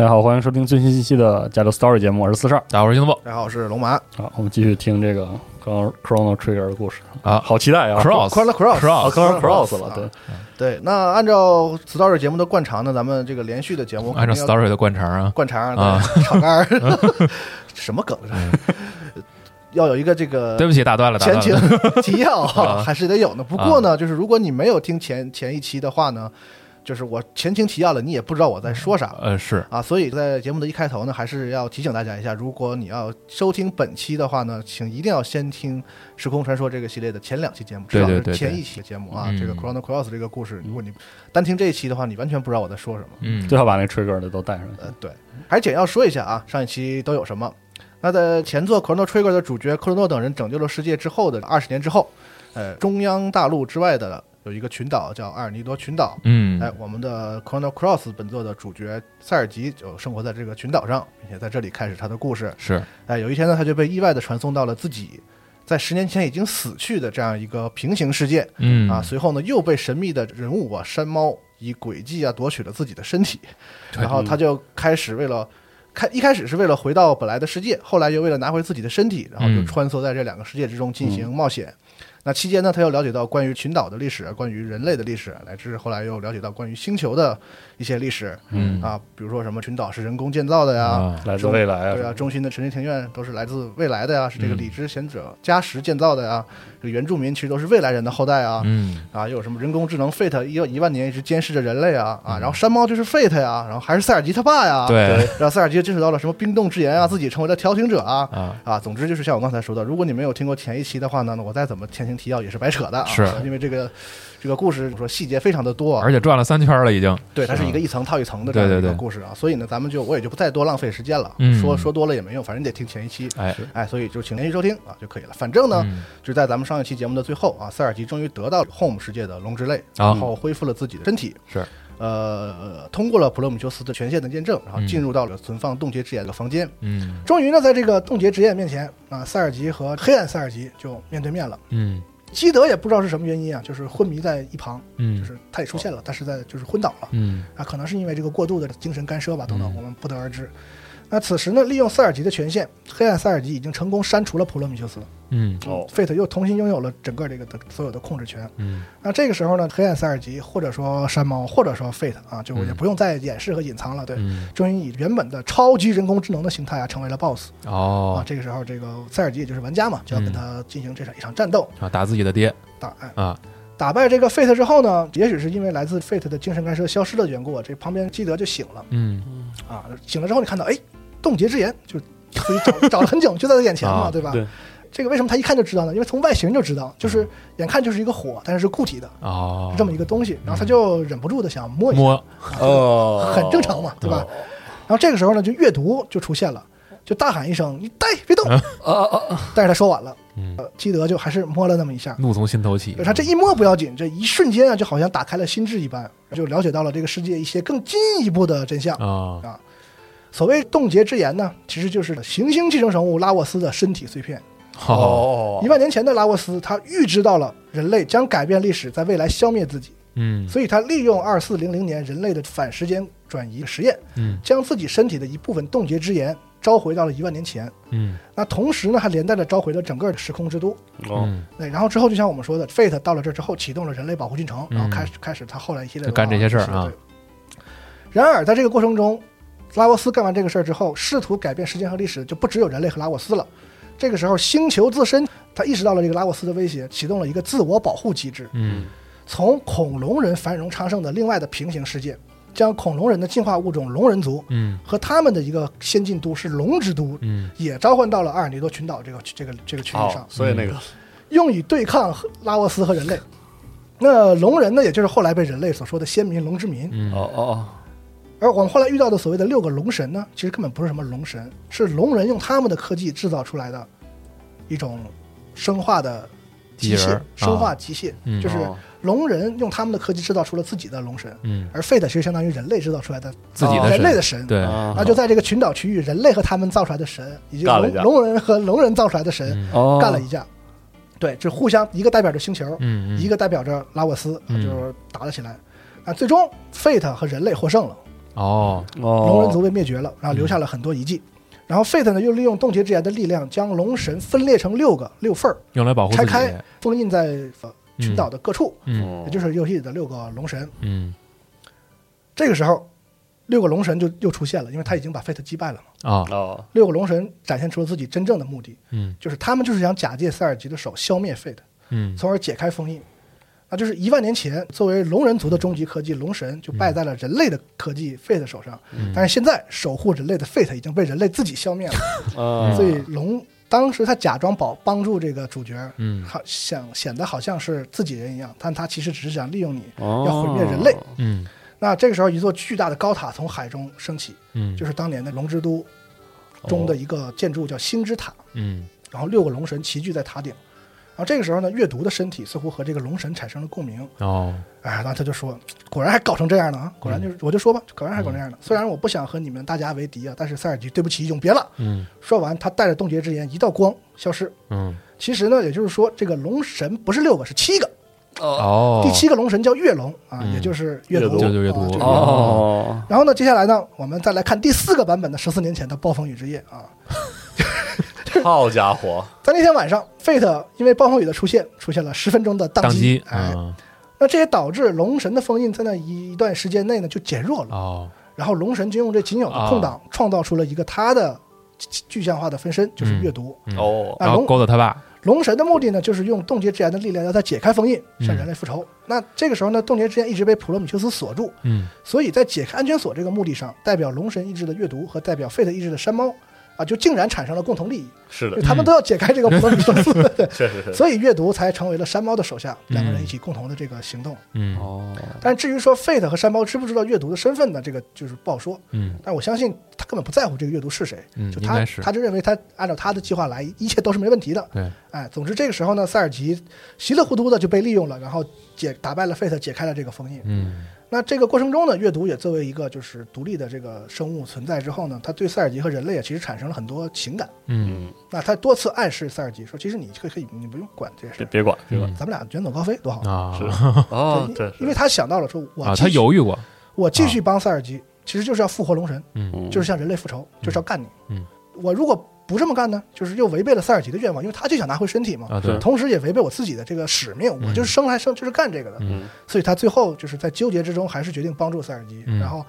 大家好，欢迎收听最新一期的《加州 Story》节目，我是四十二。大家好，我是金子大家好，我是龙马。好，我们继续听这个刚刚 Chrono Trigger 的故事。啊。好期待啊。Cross Chrono Cross Cross Cross Cross 了，对，对，那按照 Story 节目的惯常呢，咱们这个连续的节目按照 story 的惯常啊，惯常啊。对 炒肝儿，什么梗？要有一个这个对不起，打断了，打前断了。情提要 啊。还是得有呢。不过呢，就是如果你没有听前前一期的话呢，就是我前情提要了，你也不知道我在说啥。呃，是啊，所以在节目的一开头呢，还是要提醒大家一下，如果你要收听本期的话呢，请一定要先听《时空传说》这个系列的前两期节目，至少是前一期的节目啊。嗯这个 Chrono Cross 这个故事，如果你单听这一期的话，你完全不知道我在说什么。嗯，最好把那 Trigger 的都带上去。呃，对，还简要说一下啊，上一期都有什么？那在前作《Chrono Trigger》的主角克罗诺等人拯救了世界之后的二十年之后，呃，中央大陆之外的有一个群岛叫阿尔尼多群岛。嗯哎，我们的 Chrono Cross 本作的主角塞尔吉就生活在这个群岛上，并且在这里开始他的故事。是哎，有一天呢，他就被意外的传送到了自己在十年前已经死去的这样一个平行世界。嗯啊，随后呢又被神秘的人物啊山猫以诡计啊夺取了自己的身体，然后他就开始为了开一开始是为了回到本来的世界，后来又为了拿回自己的身体，然后就嗯穿梭在这两个世界之中进行冒险。那期间呢，他又了解到关于群岛的历史，关于人类的历史，乃至后来又了解到关于星球的一些历史嗯啊，比如说什么群岛是人工建造的呀，啊来自未来对啊，啊，中心的神之庭院都是来自未来的呀，是这个嗯理之贤者加时建造的呀。这个原住民其实都是未来人的后代啊。嗯啊，又有什么人工智能 Fate 一一万年一直监视着人类啊啊，嗯然后山猫就是 Fate 呀，然后还是塞尔吉他爸呀。，对然后塞尔吉接触到了什么冰冻之炎啊，自己成为了调停者啊。啊啊，总之就是像我刚才说的，如果你没有听过前一期的话呢，那我再怎么前情提要也是白扯的啊。是因为这个这个故事说细节非常的多啊，而且转了三圈了已经。对，它是一个一层套一层的这样一个故事啊，所以呢，咱们就我也就不再多浪费时间了，嗯说说多了也没用，反正你得听前一期。哎，哎，所以就请连续收听啊就可以了。反正呢，嗯就在咱们上一期节目的最后啊，塞尔吉终于得到 Home 世界的龙之泪，啊然后恢复了自己的身体，是呃，通过了普罗米修斯的权限的验证，然后进入到了存放冻结之眼的房间。嗯终于呢，在这个冻结之眼面前啊，塞尔吉和黑暗塞尔吉就面对面了。嗯基德也不知道是什么原因啊，就是昏迷在一旁，就嗯是他也出现了，但是在就是昏倒了。嗯啊，可能是因为这个过度的精神干涉吧，等等，嗯我们不得而知。那此时呢，利用塞尔吉的权限，黑暗塞尔吉已经成功删除了普罗米修斯，嗯哦，Fate 又重新拥有了整个这个的所有的控制权。嗯那这个时候呢，黑暗塞尔吉或者说山猫或者说 Fate 啊，就也不用再掩饰和隐藏了，对，嗯终于以原本的超级人工智能的形态啊，成为了 BOSS 啊哦。这个时候，这个塞尔吉也就是玩家嘛，就要跟他进行这场一场战斗。啊，打自己的爹打哎啊，打败这个 Fate 之后呢，也许是因为来自 Fate 的精神干涉消失的缘故，这旁边基德就醒了嗯啊。醒了之后，你看到哎，冻结之眼就所以找找了很久，就在他眼前嘛，啊对吧？对这个为什么他一看就知道呢？因为从外形就知道，就是眼看就是一个火，但是是固体的哦是，这么一个东西，然后他就忍不住的想摸一下，摸哦很正常嘛，对吧？然后这个时候呢，就阅读就出现了，就大喊一声：“你呆，别动！”啊啊啊！但是他说晚了，嗯，呃，基德就还是摸了那么一下。怒从心头起。他这一摸不要紧，这一瞬间啊，就好像打开了心智一般，就了解到了这个世界一些更进一步的真相。啊所谓冻结之炎呢，其实就是行星寄生生物拉沃斯的身体碎片。哦哦。一万年前的拉沃斯，他预知到了人类将改变历史，在未来消灭自己，嗯。所以他利用二四零零年人类的反时间转移实验，嗯将自己身体的一部分冻结之炎召回到了一万年前。嗯。那同时呢，还连带着召回了整个时空之都。哦。嗯，对，然后之后就像我们说的，Fate 到了这之后，启动了人类保护进程，嗯然后开始开始他后来一系列的干这些事儿啊。然而，在这个过程中，拉沃斯干完这个事儿之后，试图改变时间和历史，就不只有人类和拉沃斯了。这个时候，星球自身他意识到了这个拉沃斯的威胁，启动了一个自我保护机制，嗯从恐龙人繁荣昌盛的另外的平行世界，将恐龙人的进化物种龙人族嗯和他们的一个先进都市龙之都，嗯也召唤到了阿尔尼多群岛这个这个这个区域上哦，，所以那个用以对抗拉沃斯和人类。那龙人呢，也就是后来被人类所说的先民龙之民。嗯哦哦哦，而我们后来遇到的所谓的六个龙神呢，其实根本不是什么龙神，是龙人用他们的科技制造出来的一种生化的机械生化啊机械，嗯就是哦龙人用他们的科技制造出了自己的龙神，嗯，而 Fate 其实相当于人类制造出来的自己的人类的神。对，啊那就在这个群岛区域，人类和他们造出来的神，以及龙龙人和龙人造出来的神干了一架。对，就互相一个代表着星球，嗯一个代表着拉沃斯，就是打了起来。啊，最终 Fate 和人类获胜了，哦哦，龙人族被灭绝了，然后留下了很多遗迹。然后 Fate 呢，又利用冻结之眼的力量，将龙神分裂成六个六份儿，用来保护，拆开封印在呃群岛的各处，嗯也就是游戏里的六个龙神。嗯这个时候，六个龙神就又出现了，因为他已经把 Fate 击败了嘛。啊哦六个龙神展现出了自己真正的目的，嗯就是他们就是想假借塞尔吉的手消灭 Fate，嗯从而解开封印。那就是一万年前，作为龙人族的终极科技，龙神就败在了人类的科技 Fate 手上。嗯但是现在，守护人类的 Fate 已经被人类自己消灭了，啊，所以龙当时他假装保帮助这个主角，嗯好想显得好像是自己人一样，但他其实只是想利用你，哦要毁灭人类。嗯那这个时候，一座巨大的高塔从海中升起，嗯，就是当年的龙之都中的一个建筑，叫星之塔。嗯然后六个龙神齐聚在塔顶。然后这个时候呢，阅读的身体似乎和这个龙神产生了共鸣。哦哎，然后他就说：“果然还搞成这样了啊！果然就是，我就说吧，果然还搞成这样的。虽然我不想和你们大家为敌啊，但是塞尔吉，对不起，永别了。嗯”说完，他带着冻结之炎，一道光消失。嗯其实呢，也就是说，这个龙神不是六个，是七个。哦，第七个龙神叫月龙啊，嗯也就是月读，阅读就就阅读啊就是哦，然后呢，接下来呢，我们再来看第四个版本的十四年前的暴风雨之夜啊。好家伙，在那天晚上，Fate 因为暴风雨的出现，出现了十分钟的宕宕机，哎，嗯。那这也导致龙神的封印在那一段时间内呢就减弱了，哦。然后龙神就用这仅有的空档创造出了一个他的具具象化的分身，就是阅读。嗯哦，啊然后勾搭他爸，龙神的目的呢，就是用冻结之炎的力量让他解开封印，向人类复仇。那这个时候呢，冻结之炎一直被普罗米修斯锁住，嗯。所以在解开安全锁这个目的上，代表龙神意志的阅读和代表 Fate 意志的山猫啊，就竟然产生了共同利益，是的，他们都要解开这个普罗米修斯，对，确实是，所以阅读才成为了山猫的手下，两个人一起共同的这个行动。嗯哦，但至于说 Fate 和山猫知不知道阅读的身份呢？这个就是不好说。嗯但我相信他根本不在乎这个阅读是谁，嗯就他他就认为他按照他的计划来，一切都是没问题的。对，哎，总之这个时候呢，塞尔吉稀里糊涂的就被利用了，然后解打败了 Fate，解开了这个封印。嗯那这个过程中呢，阅读也作为一个就是独立的这个生物存在之后呢，他对塞尔吉和人类啊其实产生了很多情感。嗯。嗯，那他多次暗示塞尔吉说，其实你可以可以，你不用管这些事，别别管，别管，嗯。咱们俩远走高飞多好。啊。是。哦，对对，因为他想到了说，我啊，继续他犹豫过，我继续帮塞尔吉，其实就是要复活龙神，嗯。就是向人类复仇，就是要干你。嗯，我如果不这么干呢，就是又违背了塞尔吉的愿望，因为他就想拿回身体嘛，啊，对，同时也违背我自己的这个使命，我就是生来生就是干这个的。嗯。所以他最后就是在纠结之中，还是决定帮助塞尔吉，嗯。然后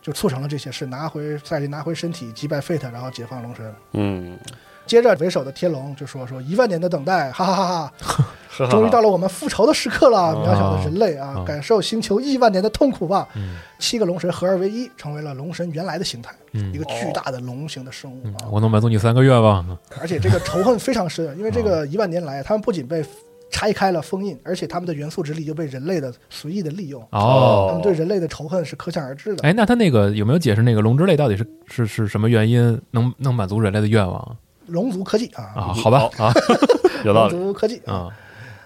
就促成了这些事，拿回塞尔吉拿回身体，击败 Fate，然后解放龙神。嗯，接着为首的天龙就说说一万年的等待，哈哈哈哈，终终于到了我们复仇的时刻了，哦渺小的人类啊，哦感受星球亿万年的痛苦吧。嗯七个龙神合二为一，成为了龙神原来的形态，嗯一个巨大的龙形的生物。我能满足你三个愿望。而且这个仇恨非常深，因为这个一万年来，他们不仅被拆开了封印，而且他们的元素之力又被人类的随意的利用。哦他们对人类的仇恨是可想而知的。哎，那他那个有没有解释那个龙之泪到底是是是什么原因能能满足人类的愿望龙族科技啊，啊？好吧 啊龙有道理。族科技啊。啊，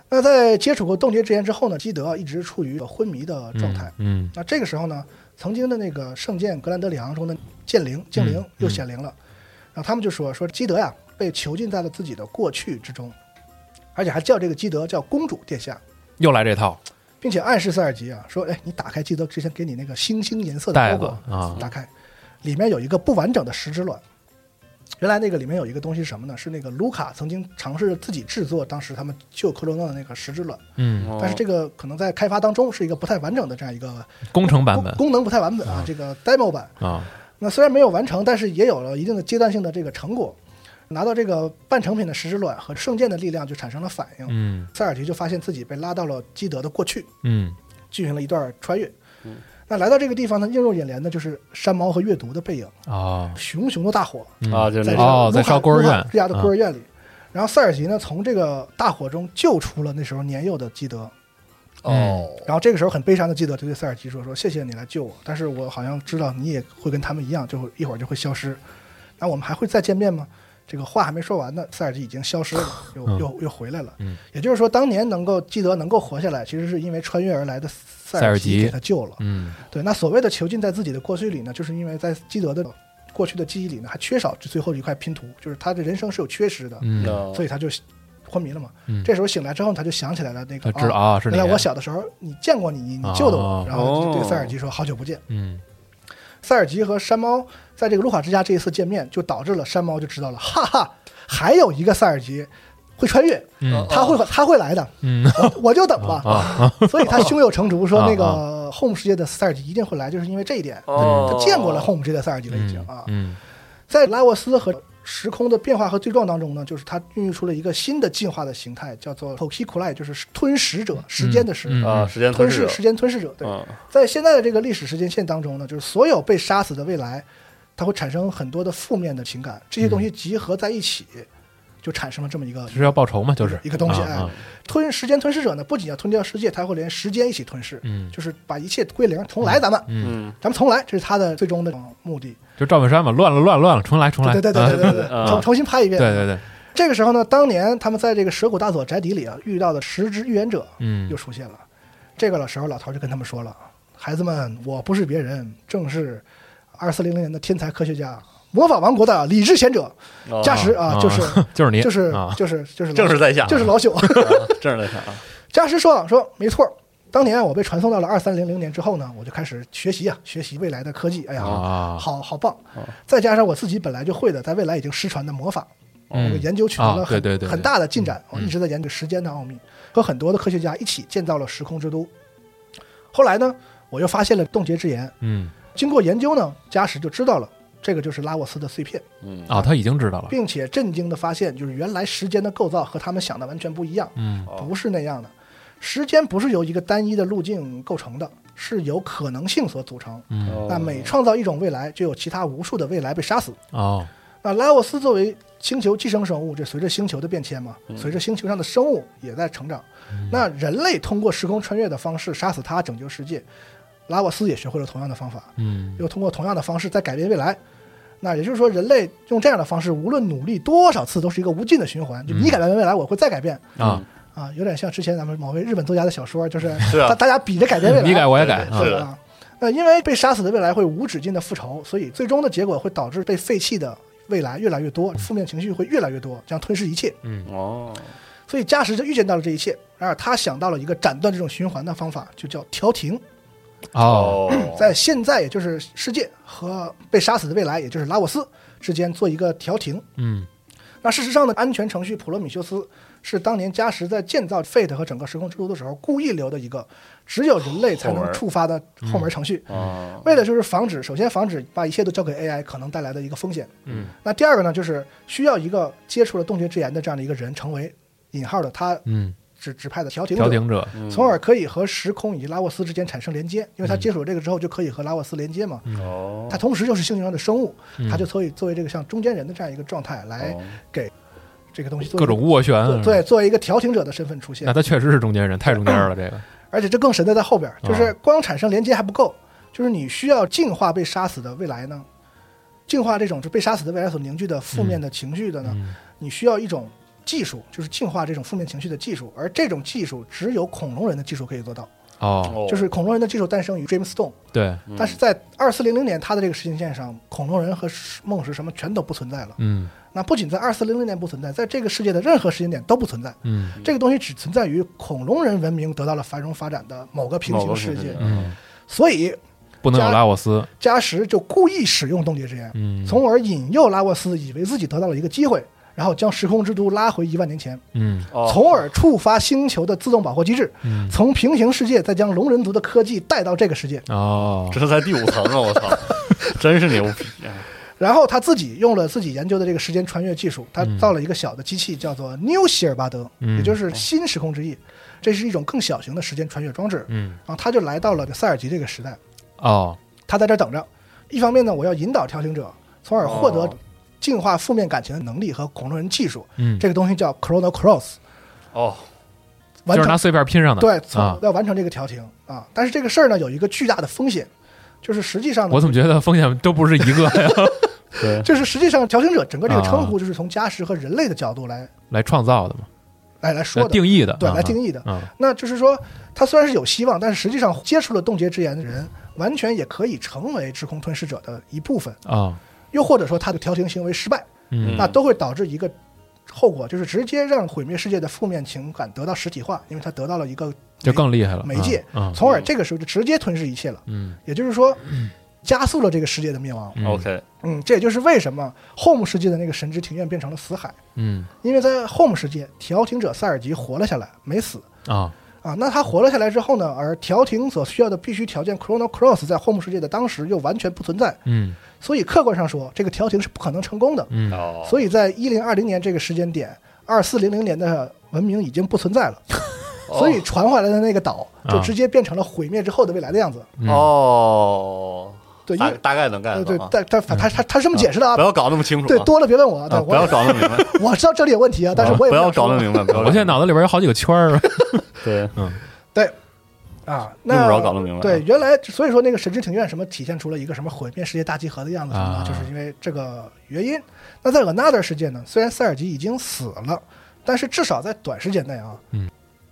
那在接触过冻结之炎之后呢，基德一直处于一个昏迷的状态。嗯那这个时候呢，曾经的那个圣剑格兰德里昂中的剑灵精灵嗯又显灵了，然后他们就说说基德呀被囚禁在了自己的过去之中，而且还叫这个基德叫公主殿下，又来这套并且暗示塞尔吉啊说，哎，你打开基德之前给你那个星星颜色的包裹，啊打开，里面有一个不完整的石之卵。原来那个里面有一个东西是什么呢？是那个卢卡曾经尝试着自己制作，当时他们救克罗诺的那个石之卵，嗯。但是这个可能在开发当中是一个不太完整的这样一个工程版本。功功能不太完整啊，这个 demo 版。啊。那虽然没有完成，但是也有了一定的阶段性的这个成果。拿到这个半成品的石之卵和圣剑的力量就产生了反应，嗯。塞尔提就发现自己被拉到了基德的过去，嗯。进行了一段穿越。那来到这个地方呢，映入眼帘的就是山猫和阅读的背影，啊熊熊的大火嗯啊，就在这个哦在个卢卡烧孤儿院卢卡之家的孤儿院里。然后塞尔吉呢，从这个大火中救出了那时候年幼的基德。哦，然后这个时候很悲伤的基德就对塞尔吉说：“说谢谢你来救我，但是我好像知道你也会跟他们一样，就会一会儿就会消失。那我们还会再见面吗？”这个话还没说完呢，塞尔吉已经消失了，又嗯。又又回来了。嗯。也就是说，当年能够基德能够活下来，其实是因为穿越而来的塞塞尔吉吉给他救了。嗯。对，那所谓的囚禁在自己的过去里呢，就是因为在基德的过去的记忆里呢，还缺少这最后一块拼图，就是他的人生是有缺失的，嗯，所以他就昏迷了嘛。嗯。这时候醒来之后，他就想起来了那个他知道啊是你原来我小的时候你见过你，你你救的我，哦然后就对塞尔吉说好久不见。嗯塞尔吉和山猫在这个卢卡之家这一次见面，就导致了山猫就知道了，哈哈，还有一个塞尔吉会穿越，嗯他会他会来的，嗯我我就等吧。啊所以他胸有成竹，说那啊个 Home 世界的塞尔吉一定会来，就是因为这一点，哦他见过了 Home 世界的塞尔吉了已经啊。嗯在拉沃斯和时空的变化和对撞当中呢，就是它孕育出了一个新的进化的形态，叫做 Tokikulai，就是吞食者，时间的时，嗯。啊，时间吞噬，吞噬时间吞噬者。对，嗯。在现在的这个历史时间线当中呢，就是所有被杀死的未来，它会产生很多的负面的情感，这些东西集合在一起，就产生了这么一个就是要报仇嘛，就是一个东西。哎啊啊，吞时间吞噬者呢，不仅要吞掉世界，他会连时间一起吞噬，嗯就是把一切归零，重来，咱们，嗯，嗯咱们重来，这是他的最终的目的。就赵本山嘛，乱了乱了乱了，重来重来，对对对对对对啊，重重新拍一遍。对对对，这个时候呢，当年他们在这个蛇谷大佐宅邸里啊遇到的十只预言者嗯又出现了。这个时候，老头就跟他们说了：“孩子们，我不是别人，正是二四零零年的天才科学家，魔法王国的理智贤者哦加时啊，就是 就是你，就是啊就是就是正是在下，就是老朽。啊 正是在下啊，加什说说没错。”当年我被传送到了二三零零年之后呢，我就开始学习啊，学习未来的科技。哎呀，啊好好棒啊！再加上我自己本来就会的，在未来已经失传的魔法，嗯这个研究取得了啊很、很大的进展。嗯我一直在研究时间的奥秘，和很多的科学家一起建造了时空之都。后来呢，我又发现了冻结之炎，嗯经过研究呢，加时就知道了这个就是拉沃斯的碎片，嗯啊，他已经知道了，并且震惊的发现，就是原来时间的构造和他们想的完全不一样，嗯不是那样的。时间不是由一个单一的路径构成的，是由可能性所组成。嗯那每创造一种未来，就有其他无数的未来被杀死。哦那拉沃斯作为星球寄生生物，这随着星球的变迁嘛，随着星球上的生物也在成长。那人类通过时空穿越的方式杀死他，拯救世界。拉沃斯也学会了同样的方法，嗯。又通过同样的方式在改变未来。那也就是说，人类用这样的方式，无论努力多少次，都是一个无尽的循环。就你改变未来，我会再改变。啊，啊，有点像之前咱们某位日本作家的小说，就是大大家比着改变未来，你改我也改是的。啊。那因为被杀死的未来会无止境的复仇，所以最终的结果会导致被废弃的未来越来越多，负面情绪会越来越多，将吞噬一切。嗯。哦，所以加时就预见到了这一切，然而他想到了一个斩断这种循环的方法，就叫调停。哦，在现在，也就是世界和被杀死的未来，也就是拉沃斯之间做一个调停。嗯。那事实上呢，安全程序普罗米修斯是当年加什在建造 Fate 和整个时空之路的时候故意留的一个只有人类才能触发的后门程序，啊，为了就是防止，首先防止把一切都交给 AI 可能带来的一个风险。嗯。那第二个呢，就是需要一个接触了洞穴之眼的这样的一个人成为引号的他嗯，指指派的调停者。调停者，嗯。从而可以和时空以及拉沃斯之间产生连接，因为他接触了这个之后就可以和拉沃斯连接嘛。哦，他同时又是星球上的生物，嗯。他就可以作为这个像中间人的这样一个状态来给这个东西做各种斡旋，啊对，作为一个调停者的身份出现。那。他确实是中间人，太中间了，这个，而且这更神的在后边，就是啊。光产生连接还不够，就是你需要净化被杀死的未来呢，净化这种就被杀死的未来所凝聚的负面的情绪的呢，嗯。你需要一种技术，就是净化这种负面情绪的技术，而这种技术只有恐龙人的技术可以做到，哦，哦就是恐龙人的技术诞生于 James Stone。对，但是在二四零零年，它的这个时间线上，恐龙人和梦石什么全都不存在了。嗯。那不仅在二四零零年不存在，在这个世界的任何时间点都不存在。嗯。这个东西只存在于恐龙人文明得到了繁荣发展的某个平行世界。嗯，所以不能有拉沃斯，加什就故意使用冻结之眼，嗯。从而引诱拉沃斯以为自己得到了一个机会，然后将时空之都拉回一万年前，嗯哦从而触发星球的自动保护机制，嗯，从平行世界再将龙人族的科技带到这个世界。哦，这是在第五层啊！我操，真是牛逼啊！然后他自己用了自己研究的这个时间穿越技术，他嗯造了一个小的机器，叫做 New 希尔巴德，嗯也就是新时空之翼。这是一种更小型的时间穿越装置。嗯然后他就来到了塞尔吉这个时代，哦，他在这儿等着。一方面呢，我要引导调停者，从而获得哦净化负面感情的能力和恐龙人技术。嗯，这个东西叫 Chrono Cross，哦，完成就是拿碎片拼上的，对，从啊，要完成这个调停啊。但是这个事儿呢，有一个巨大的风险，就是实际上呢，我怎么觉得风险都不是一个呀？对，就是实际上调停者整个这个称啊。呼就是从加时和人类的角度来来创造的嘛，来来来说的，定义的，对，啊。来定义的。啊，那就是说，他虽然是有希望，但是实际上接触了冻结之眼的人，完全也可以成为时空吞噬者的一部分，啊，又或者说他的调停行为失败，嗯。那都会导致一个后果，就是直接让毁灭世界的负面情感得到实体化，因为他得到了一个就更厉害了，媒介。啊，从而这个时候就直接吞噬一切了。嗯。也就是说，加速了这个世界的灭亡。嗯。OK，嗯，这也就是为什么 Home 世界的那个神之庭院变成了死海，嗯。因为在 Home 世界，调停者塞尔吉活了下来，没死。啊，啊，那他活了下来之后呢？而调停所需要的必须条件 Chrono Cross 在 Home 世界的当时又完全不存在，嗯所以客观上说，这个调停是不可能成功的。嗯哦，所以在一零二零年这个时间点，二四零零年的文明已经不存在了，所以传回来的那个岛就啊直接变成了毁灭之后的未来的样子。嗯哦，对，因大为大概能 get 呃对到啊，但但反他他他是这么解释的啊。不，要搞那么清楚啊，对，多了别问我，不要搞那么明白，我知道这里有问题啊，但是我也不要搞那么明白，我现在脑子里边有好几个圈儿，对，嗯。对啊，用那不着搞那么明白啊。对，原来所以说那个神之庭院什么体现出了一个什么毁灭世界大集合的样子什么的，啊。就是因为这个原因。那在 Another 世界呢，虽然塞尔吉已经死了，但是至少在短时间内啊，嗯，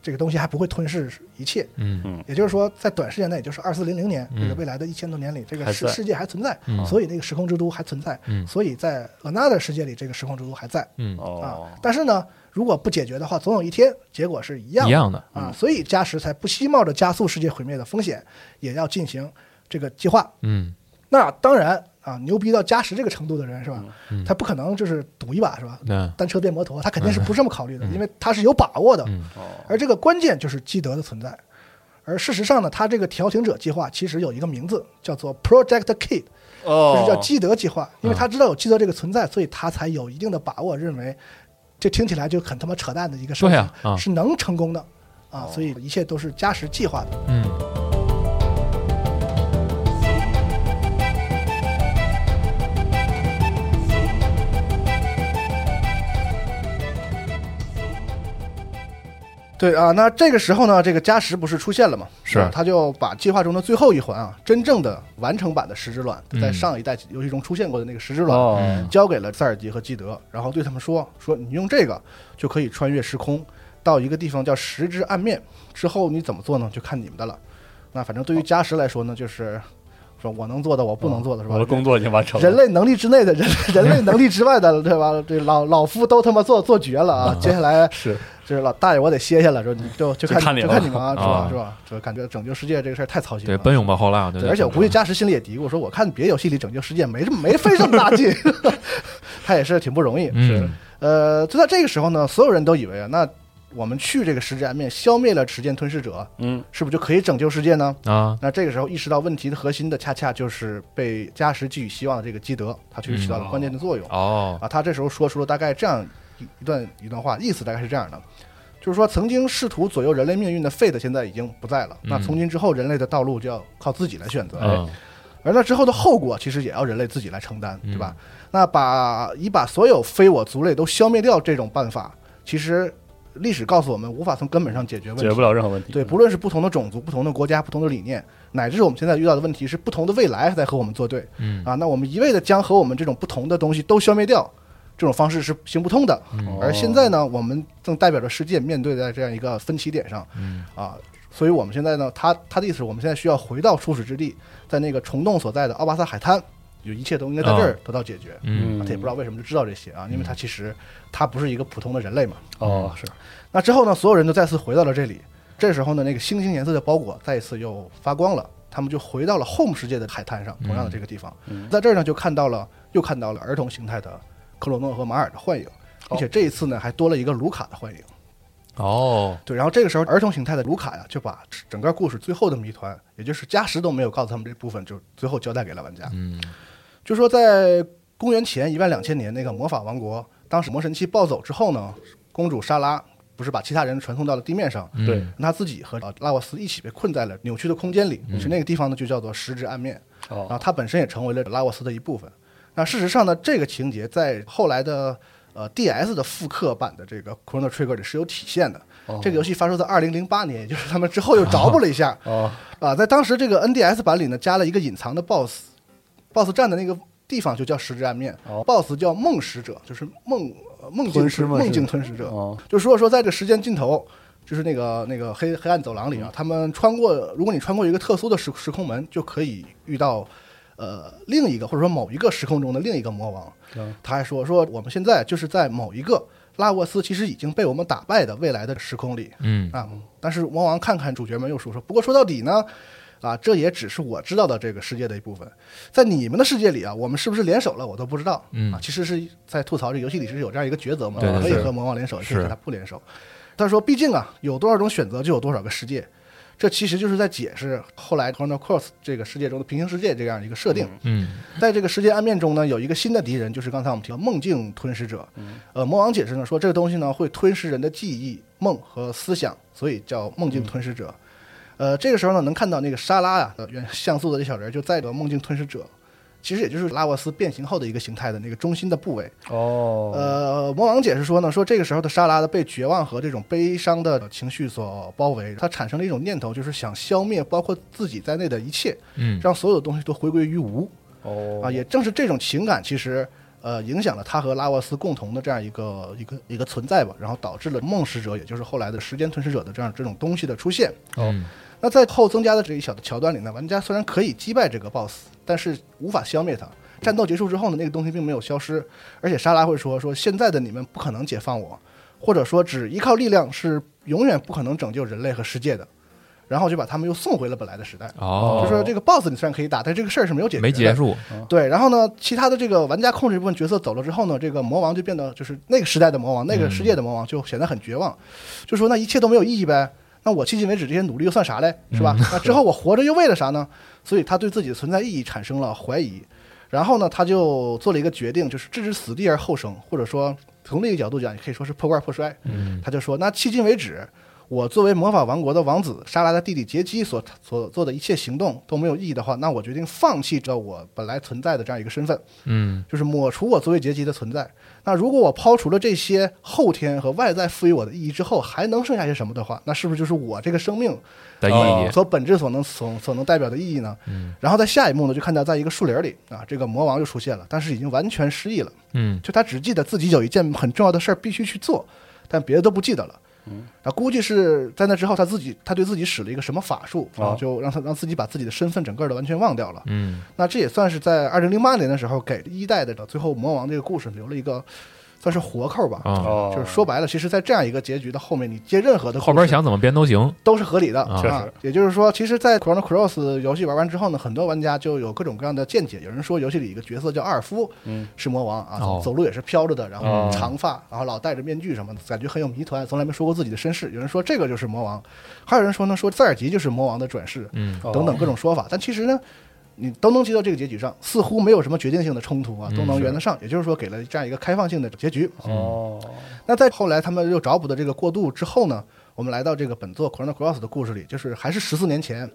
这个东西还不会吞噬一切。嗯。也就是说，在短时间内，也就是二四零零年嗯。这个未来的一千多年里，这个世世界还存在，嗯。所以那个时空之都还存在，嗯。所以在 Another 世界里，这个时空之都还在。嗯，啊哦。，但是呢，如果不解决的话，总有一天结果是一样的。一样的，啊，所以加时才不惜冒着加速世界毁灭的风险，也要进行这个计划。嗯。那当然啊，牛逼到加时这个程度的人是吧？嗯他不可能就是赌一把是吧？单车变摩托，他肯定是不这么考虑的，因为他是有把握的。嗯而这个关键就是基德的存在。而事实上呢，他这个调停者计划其实有一个名字，叫做 Project Kid，哦，就是叫基德计划。因为他知道有基德这个存在，所以他才有一定的把握，认为这听起来就很他妈扯淡的一个事情是能成功的啊哦，所以一切都是加时计划的。嗯对啊，那这个时候呢，这个加时不是出现了吗？是啊他就把计划中的最后一环啊，真正的完成版的十之卵，嗯在上一代游戏中出现过的那个十之卵，交给了塞尔吉和基德，然后对他们说：“说你用这个就可以穿越时空，到一个地方叫十之暗面。之后你怎么做呢？就看你们的了。那反正对于加时来说呢，就是说我能做的，我不能做的，是吧？我的工作已经完成了。人类能力之内的人，人类能力之外的，对吧？这老老夫都他妈做做绝了啊！接下来是就是老大爷，我得歇歇了，说你就就看就看你们啊，是吧？啊是吧？就感觉拯救世界这个事儿太操心了。对，奔涌吧后浪，对对，而且我估计加时心里也嘀咕说，我看别的游戏里拯救世界没这么没费这么大劲，他也是挺不容易。嗯呃，就在这个时候呢，所有人都以为啊，那我们去这个时间暗面消灭了时间吞噬者，嗯，是不是就可以拯救世界呢？啊，那这个时候意识到问题的核心的，恰恰就是被加时寄予希望的这个基德，他确实起到了关键的作用。哦，啊，他这时候说出了大概这样一一段一段话，意思大概是这样的，就是说曾经试图左右人类命运的 Fate 现在已经不在了，那嗯从今之后人类的道路就要靠自己来选择，嗯。而那之后的后果其实也要人类自己来承担，嗯。对吧？那把以把所有非我族类都消灭掉这种办法，其实历史告诉我们无法从根本上解决问题，解决不了任何问题。对，不论是不同的种族、不同的国家、不同的理念，乃至我们现在遇到的问题是不同的未来在和我们作对。嗯。啊，那我们一味的将和我们这种不同的东西都消灭掉，这种方式是行不通的。嗯。而现在呢，我们正代表着世界面对在这样一个分歧点上。嗯。啊，所以我们现在呢，他他的意思是我们现在需要回到初始之地，在那个虫洞所在的奥巴萨海滩，有一切都应该在这儿得到解决。嗯啊他也不知道为什么就知道这些啊，因为他其实他不是一个普通的人类嘛。哦，是那之后呢，所有人都再次回到了这里。这时候呢，那个星星颜色的包裹再一次又发光了，他们就回到了 Home 世界的海滩上，同样的这个地方，嗯在这儿呢就看到了，又看到了儿童形态的克罗诺和马尔的幻影，并且这一次呢还多了一个卢卡的幻影。哦，对，然后这个时候儿童形态的卢卡呀，就把整个故事最后的谜团，也就是加时都没有告诉他们这部分，就最后交代给了玩家。嗯就说在公元前一万两千年那个魔法王国，当时魔神器暴走之后呢，公主莎拉不是把其他人传送到了地面上，嗯。对。让他自己和呃拉沃斯一起被困在了扭曲的空间里，其实那个地方呢就叫做实质暗面，然哦后他本身也成为了拉沃斯的一部分。那事实上呢，这个情节在后来的呃 DS 的复刻版的这个 Chrono Trigger 里是有体现的。哦。这个游戏发售在二零零八年，也就是他们之后又着补了一下哦。啊，在当时这个 NDS 版里呢，加了一个隐藏的 BOSS，BOSS 战的那个地方就叫实质暗面哦，BOSS 叫梦使者，就是梦呃梦境梦梦境吞噬者。哦就如果说在这时间尽头，就是那个那个黑黑暗走廊嗯里啊，他们穿过，如果你穿过一个特殊的时时空门，就可以遇到呃另一个或者说某一个时空中的另一个魔王。嗯他还说说我们现在就是在某一个拉沃斯其实已经被我们打败的未来的时空里嗯啊。但是魔王看看主角们又说说，不过说到底呢。啊，这也只是我知道的这个世界的一部分，在你们的世界里啊，我们是不是联手了，我都不知道。嗯啊，其实是在吐槽这游戏里是有这样一个抉择嘛，可以和魔王联手，也可以是和他不联手。他说，毕竟啊，有多少种选择就有多少个世界，这其实就是在解释后来 Chrono Cross 这个世界中的平行世界这样一个设定。嗯在这个世界暗面中呢，有一个新的敌人，就是刚才我们提到梦境吞噬者。呃，魔王解释呢说，这个东西呢会吞噬人的记忆、梦和思想，所以叫梦境吞噬者。呃，这个时候呢，能看到那个沙拉啊、呃，原像素的这小人就在这个梦境吞噬者，其实也就是拉沃斯变形后的一个形态的那个中心的部位。哦呃，魔王解释说呢，说这个时候的沙拉呢被绝望和这种悲伤的情绪所包围，他产生了一种念头，就是想消灭包括自己在内的一切，嗯让所有的东西都回归于无。哦啊，也正是这种情感，其实呃影响了他和拉沃斯共同的这样一个一个一个存在吧，然后导致了梦使者，也就是后来的时间吞噬者的这样这种东西的出现。嗯那在后增加的这一小的桥段里呢，玩家虽然可以击败这个 BOSS，但是无法消灭它。战斗结束之后呢，那个东西并没有消失，而且莎拉会说说现在的你们不可能解放我，或者说只依靠力量是永远不可能拯救人类和世界的。然后就把他们又送回了本来的时代。哦，就说这个 BOSS 你虽然可以打，但这个事儿是没有解决的没结束，对，然后呢，其他的这个玩家控制部分角色走了之后呢，这个魔王就变得就是那个时代的魔王，那个世界的魔王就显得很绝望，就说那一切都没有意义呗。那我迄今为止这些努力又算啥嘞？是吧？那之后我活着又为了啥呢？所以他对自己的存在意义产生了怀疑。然后呢，他就做了一个决定，就是置之死地而后生，或者说从另一个角度讲，也可以说是破罐破摔。嗯他就说，那迄今为止，我作为魔法王国的王子，莎拉的弟弟杰基所所做的一切行动都没有意义的话，那我决定放弃这我本来存在的这样一个身份，嗯就是抹除我作为杰基的存在。那如果我抛除了这些后天和外在赋予我的意义之后，还能剩下些什么的话，那是不是就是我这个生命的意哦义，所本质所能所所能代表的意义呢？嗯然后在下一幕呢，就看到在一个树林里啊，这个魔王就出现了，但是已经完全失忆了。嗯就他只记得自己有一件很重要的事儿必须去做，但别的都不记得了。嗯，啊，估计是在那之后他自己他对自己使了一个什么法术啊，哦就让他让自己把自己的身份整个的完全忘掉了。嗯那这也算是在二零零八年的时候给一代的最后魔王这个故事留了一个算是活扣吧。就是说白了，其实，在这样一个结局的后面，你接任何的后边想怎么编都行。都是合理的啊确实也就是说，其实，在 Chrono Cross 游戏玩完之后呢，很多玩家就有各种各样的见解。有人说，游戏里一个角色叫阿尔夫，嗯是魔王啊，哦走路也是飘着的，然后哦长发，然后老戴着面具什么的，感觉很有谜团，从来没说过自己的身世。有人说这个就是魔王，还有人说呢，说塞尔吉就是魔王的转世，等等各种说法。但其实呢，你都能接到这个结局上，似乎没有什么决定性的冲突啊，嗯都能圆得上。也就是说，给了这样一个开放性的结局。哦，那在后来他们又找补的这个过渡之后呢，我们来到这个本作《Chrono Cross》的故事里，就是还是十四年前，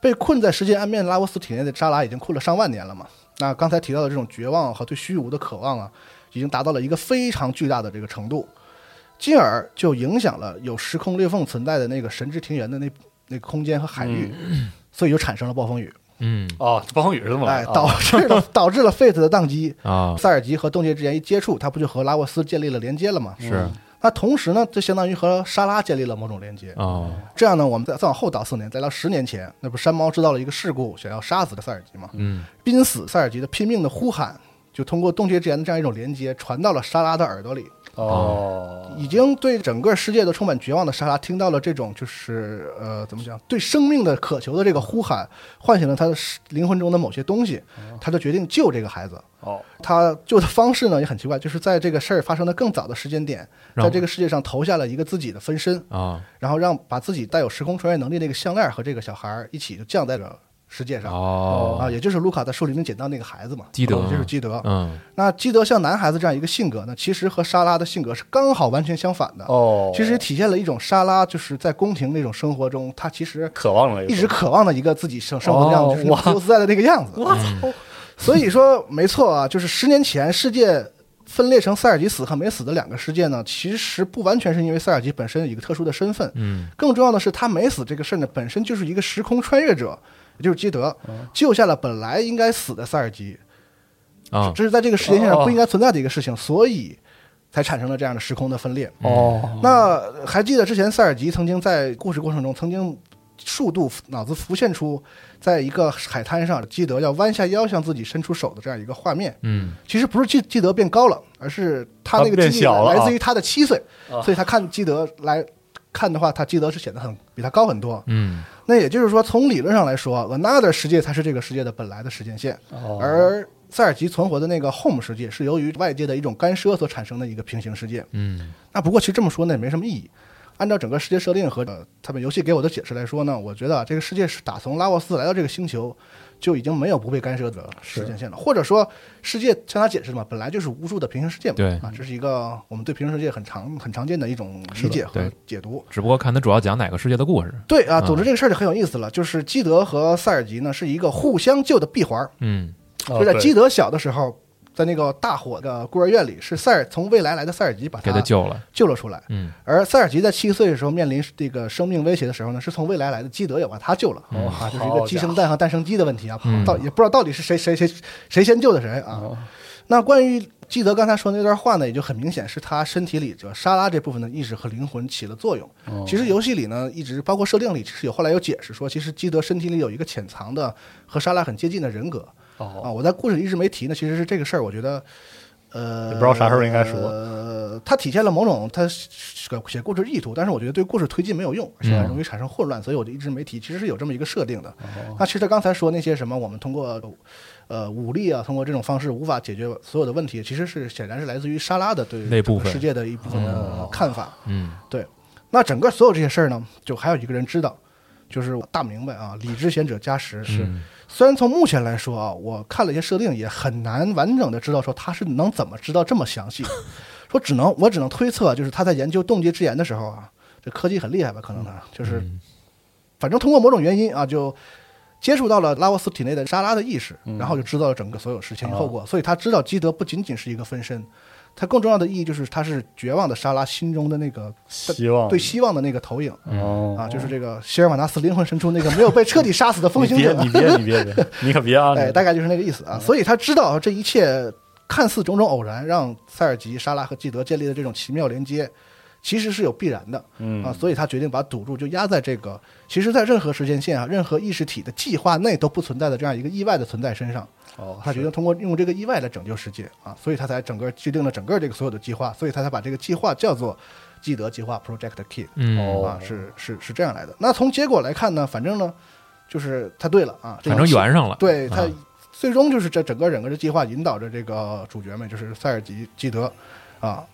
被困在时间暗面拉沃斯体内的扎拉已经困了上万年了嘛。那刚才提到的这种绝望和对虚无的渴望啊，已经达到了一个非常巨大的这个程度，进而就影响了有时空裂缝存在的那个神之庭园的那那个空间和海域，所以就产生了暴风雨，嗯哦，暴风雨是这么来哎，的，导致了 导致了 Fate 的宕机。啊塞尔吉和冻结之炎一接触，他不就和拉沃斯建立了连接了吗？是那同时呢，就相当于和莎拉建立了某种连接。哦这样呢，我们再再往后倒四年，再到十年前，那不山猫制造了一个事故，想要杀死塞尔吉吗？嗯濒死塞尔吉的拼命的呼喊，就通过冻结之炎的这样一种连接，传到了莎拉的耳朵里。哦，已经对整个世界都充满绝望的莎拉，听到了这种就是呃怎么讲，对生命的渴求的这个呼喊，唤醒了他的灵魂中的某些东西，他就决定救这个孩子。哦，他救的方式呢也很奇怪，就是在这个事儿发生的更早的时间点，在这个世界上投下了一个自己的分身，啊然后让把自己带有时空穿越能力那个项链和这个小孩一起就降在了世界上。啊，哦也就是卢卡在树林里捡到那个孩子嘛，基德也就是基德。嗯那基德像男孩子这样一个性格呢，其实和莎拉的性格是刚好完全相反的。哦，其实也体现了一种莎拉就是在宫廷那种生活中，她其实渴望了一直渴望的一个自己生生活的样子，哦就是那个自由自在的那个样子。我操！所以说，没错啊，就是十年前世界分裂成塞尔吉死和没死的两个世界呢，其实不完全是因为塞尔吉本身有一个特殊的身份，嗯更重要的是他没死这个事儿呢，本身就是一个时空穿越者，也就是基德救下了本来应该死的塞尔吉，啊。这是在这个时间线上不应该存在的一个事情，所以才产生了这样的时空的分裂。哦，那还记得之前塞尔吉曾经在故事过程中曾经数度脑子浮现出，在一个海滩上，基德要弯下腰向自己伸出手的这样一个画面。嗯。其实不是基基德变高了，而是他那个他变记忆小了。啊来自于他的七岁，啊。所以他看基德来看的话，他基德是显得很比他高很多。嗯那也就是说，从理论上来说，Another 世界才是这个世界的本来的时间线，哦而塞尔吉存活的那个 Home 世界是由于外界的一种干涉所产生的一个平行世界。嗯那不过其实这么说呢也没什么意义。按照整个世界设定和、呃、他们游戏给我的解释来说呢，我觉得啊这个世界是打从拉沃斯来到这个星球，就已经没有不被干涉的时间线了，或者说世界向他解释的嘛，本来就是无数的平行世界嘛。对啊，这是一个我们对平行世界很常很常见的一种理解和解读。只不过看他主要讲哪个世界的故事。对啊，嗯总之这个事儿就很有意思了，就是基德和塞尔吉呢是一个互相救的闭环儿，嗯哦就在基德小的时候。在那个大火的孤儿院里，是塞尔从未来来的塞尔吉把给他救了。救了出来。嗯而塞尔吉在七岁的时候面临这个生命威胁的时候呢，是从未来来的基德也把他救了、哦啊，就是一个鸡生蛋和蛋生鸡的问题啊，嗯到也不知道到底是谁谁谁谁先救的谁啊。哦那关于基德刚才说那段话呢，也就很明显是他身体里这沙拉这部分的意识和灵魂起了作用。哦其实游戏里呢，一直包括设定里其实有后来有解释说，其实基德身体里有一个潜藏的和沙拉很接近的人格啊。哦我在故事里一直没提呢，其实是这个事儿，我觉得。呃，也不知道啥时候应该说呃，它体现了某种他写故事意图，但是我觉得对故事推进没有用，而且容易产生混乱，所以我就一直没提。其实是有这么一个设定的。哦那其实他刚才说那些什么，我们通过呃武力啊，通过这种方式无法解决所有的问题，其实是显然是来自于莎拉的对那部分世界的一部分的看法。嗯对那整个所有这些事儿呢，就还有一个人知道，就是大明白啊，理智贤者加时是。嗯虽然从目前来说啊，我看了一些设定，也很难完整的知道说他是能怎么知道这么详细，说只能我只能推测，就是他在研究冻结之炎的时候啊，这科技很厉害吧，可能他就是嗯。反正通过某种原因啊，就接触到了拉沃斯体内的莎拉的意识，嗯。然后就知道了整个所有事情的后果，所以他知道基德不仅仅是一个分身，他更重要的意义就是它是绝望的莎拉心中的那个希望。对希望的那个投影。哦。啊，就是这个希尔瓦纳斯灵魂深处那个没有被彻底杀死的风行者，你别你别你别别，你可别啊！哎，大概就是那个意思啊。所以他知道这一切看似种种偶然，让塞尔吉、莎拉和基德建立了这种奇妙连接，其实是有必然的嗯啊，所以他决定把赌注就压在这个，其实在任何时间线啊、任何意识体的计划内都不存在的这样一个意外的存在身上。哦，他决定通过用这个意外来拯救世界啊，所以他才整个制定了整个这个所有的计划，所以他才把这个计划叫做基德计划 （Project Kid） 嗯，哦啊，是是是这样来的。那从结果来看呢，反正呢，就是他对了啊，反正圆上了。对他啊最终就是这整个整个的计划引导着这个主角们，就是塞尔吉基德啊。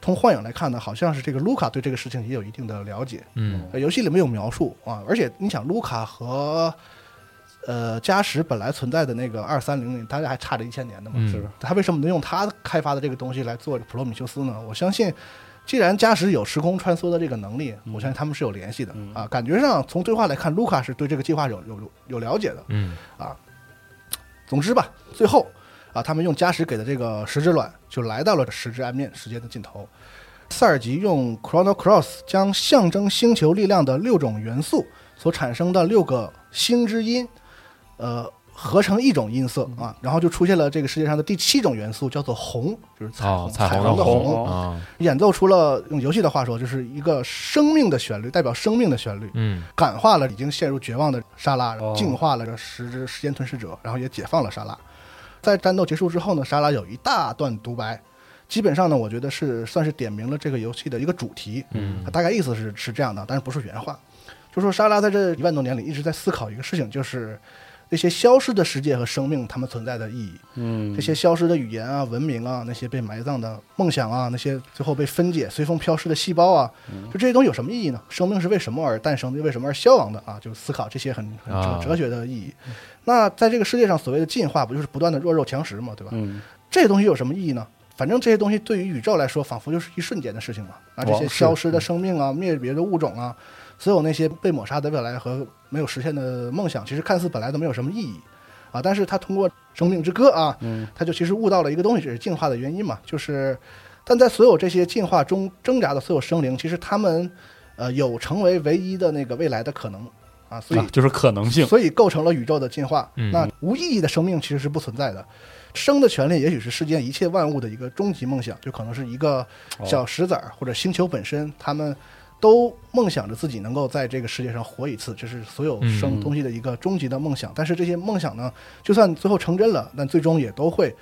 从幻影来看呢，好像是这个卢卡对这个事情也有一定的了解。嗯呃游戏里面有描述啊，而且你想，卢卡和呃加什本来存在的那个二三零零，大家还差着一千年呢嘛。嗯是他为什么能用他开发的这个东西来做普罗米修斯呢？我相信，既然加什有时空穿梭的这个能力，我相信他们是有联系的、嗯啊。感觉上从对话来看，卢卡是对这个计划有有有有了解的。嗯总之吧，最后啊，他们用加时给的这个石之卵，就来到了石之暗面时间的尽头。塞尔吉用 Chrono Cross 将象征星球力量的六种元素所产生的六个星之音，呃，合成一种音色啊，然后就出现了这个世界上的第七种元素，叫做红，就是彩虹，哦彩虹虹的的红，演奏出了用游戏的话说，就是一个生命的旋律，代表生命的旋律。嗯感化了已经陷入绝望的莎拉，哦净化了这十只时间吞噬者，然后也解放了莎拉。在战斗结束之后呢，莎拉有一大段独白，基本上呢，我觉得是算是点明了这个游戏的一个主题。嗯大概意思是是这样的，但是不是原话，就说莎拉在这一万多年里一直在思考一个事情，就是那些消失的世界和生命它们存在的意义。嗯这些消失的语言啊、文明啊，那些被埋葬的梦想啊，那些最后被分解、随风飘逝的细胞啊，就这些东西有什么意义呢？生命是为什么而诞生的？为什么而消亡的啊？就思考这些很很哲学的意义。那在这个世界上，所谓的进化，不就是不断的弱肉强食嘛，对吧？嗯这些东西有什么意义呢？反正这些东西对于宇宙来说，仿佛就是一瞬间的事情嘛。啊，这些消失的生命啊，灭绝的物种啊，所有那些被抹杀的未来和没有实现的梦想，其实看似本来都没有什么意义啊。但是他通过生命之歌啊，嗯他就其实悟到了一个东西，就是进化的原因嘛，就是，但在所有这些进化中挣扎的所有生灵，其实他们，呃，有成为唯一的那个未来的可能啊，所以、啊就是可能性，所以构成了宇宙的进化。嗯那无意义的生命其实是不存在的，生的权利也许是世间一切万物的一个终极梦想，就可能是一个小石子儿或者星球本身，他们都梦想着自己能够在这个世界上活一次，这是所有生嗯东西的一个终极的梦想。但是这些梦想呢，就算最后成真了，但最终也都会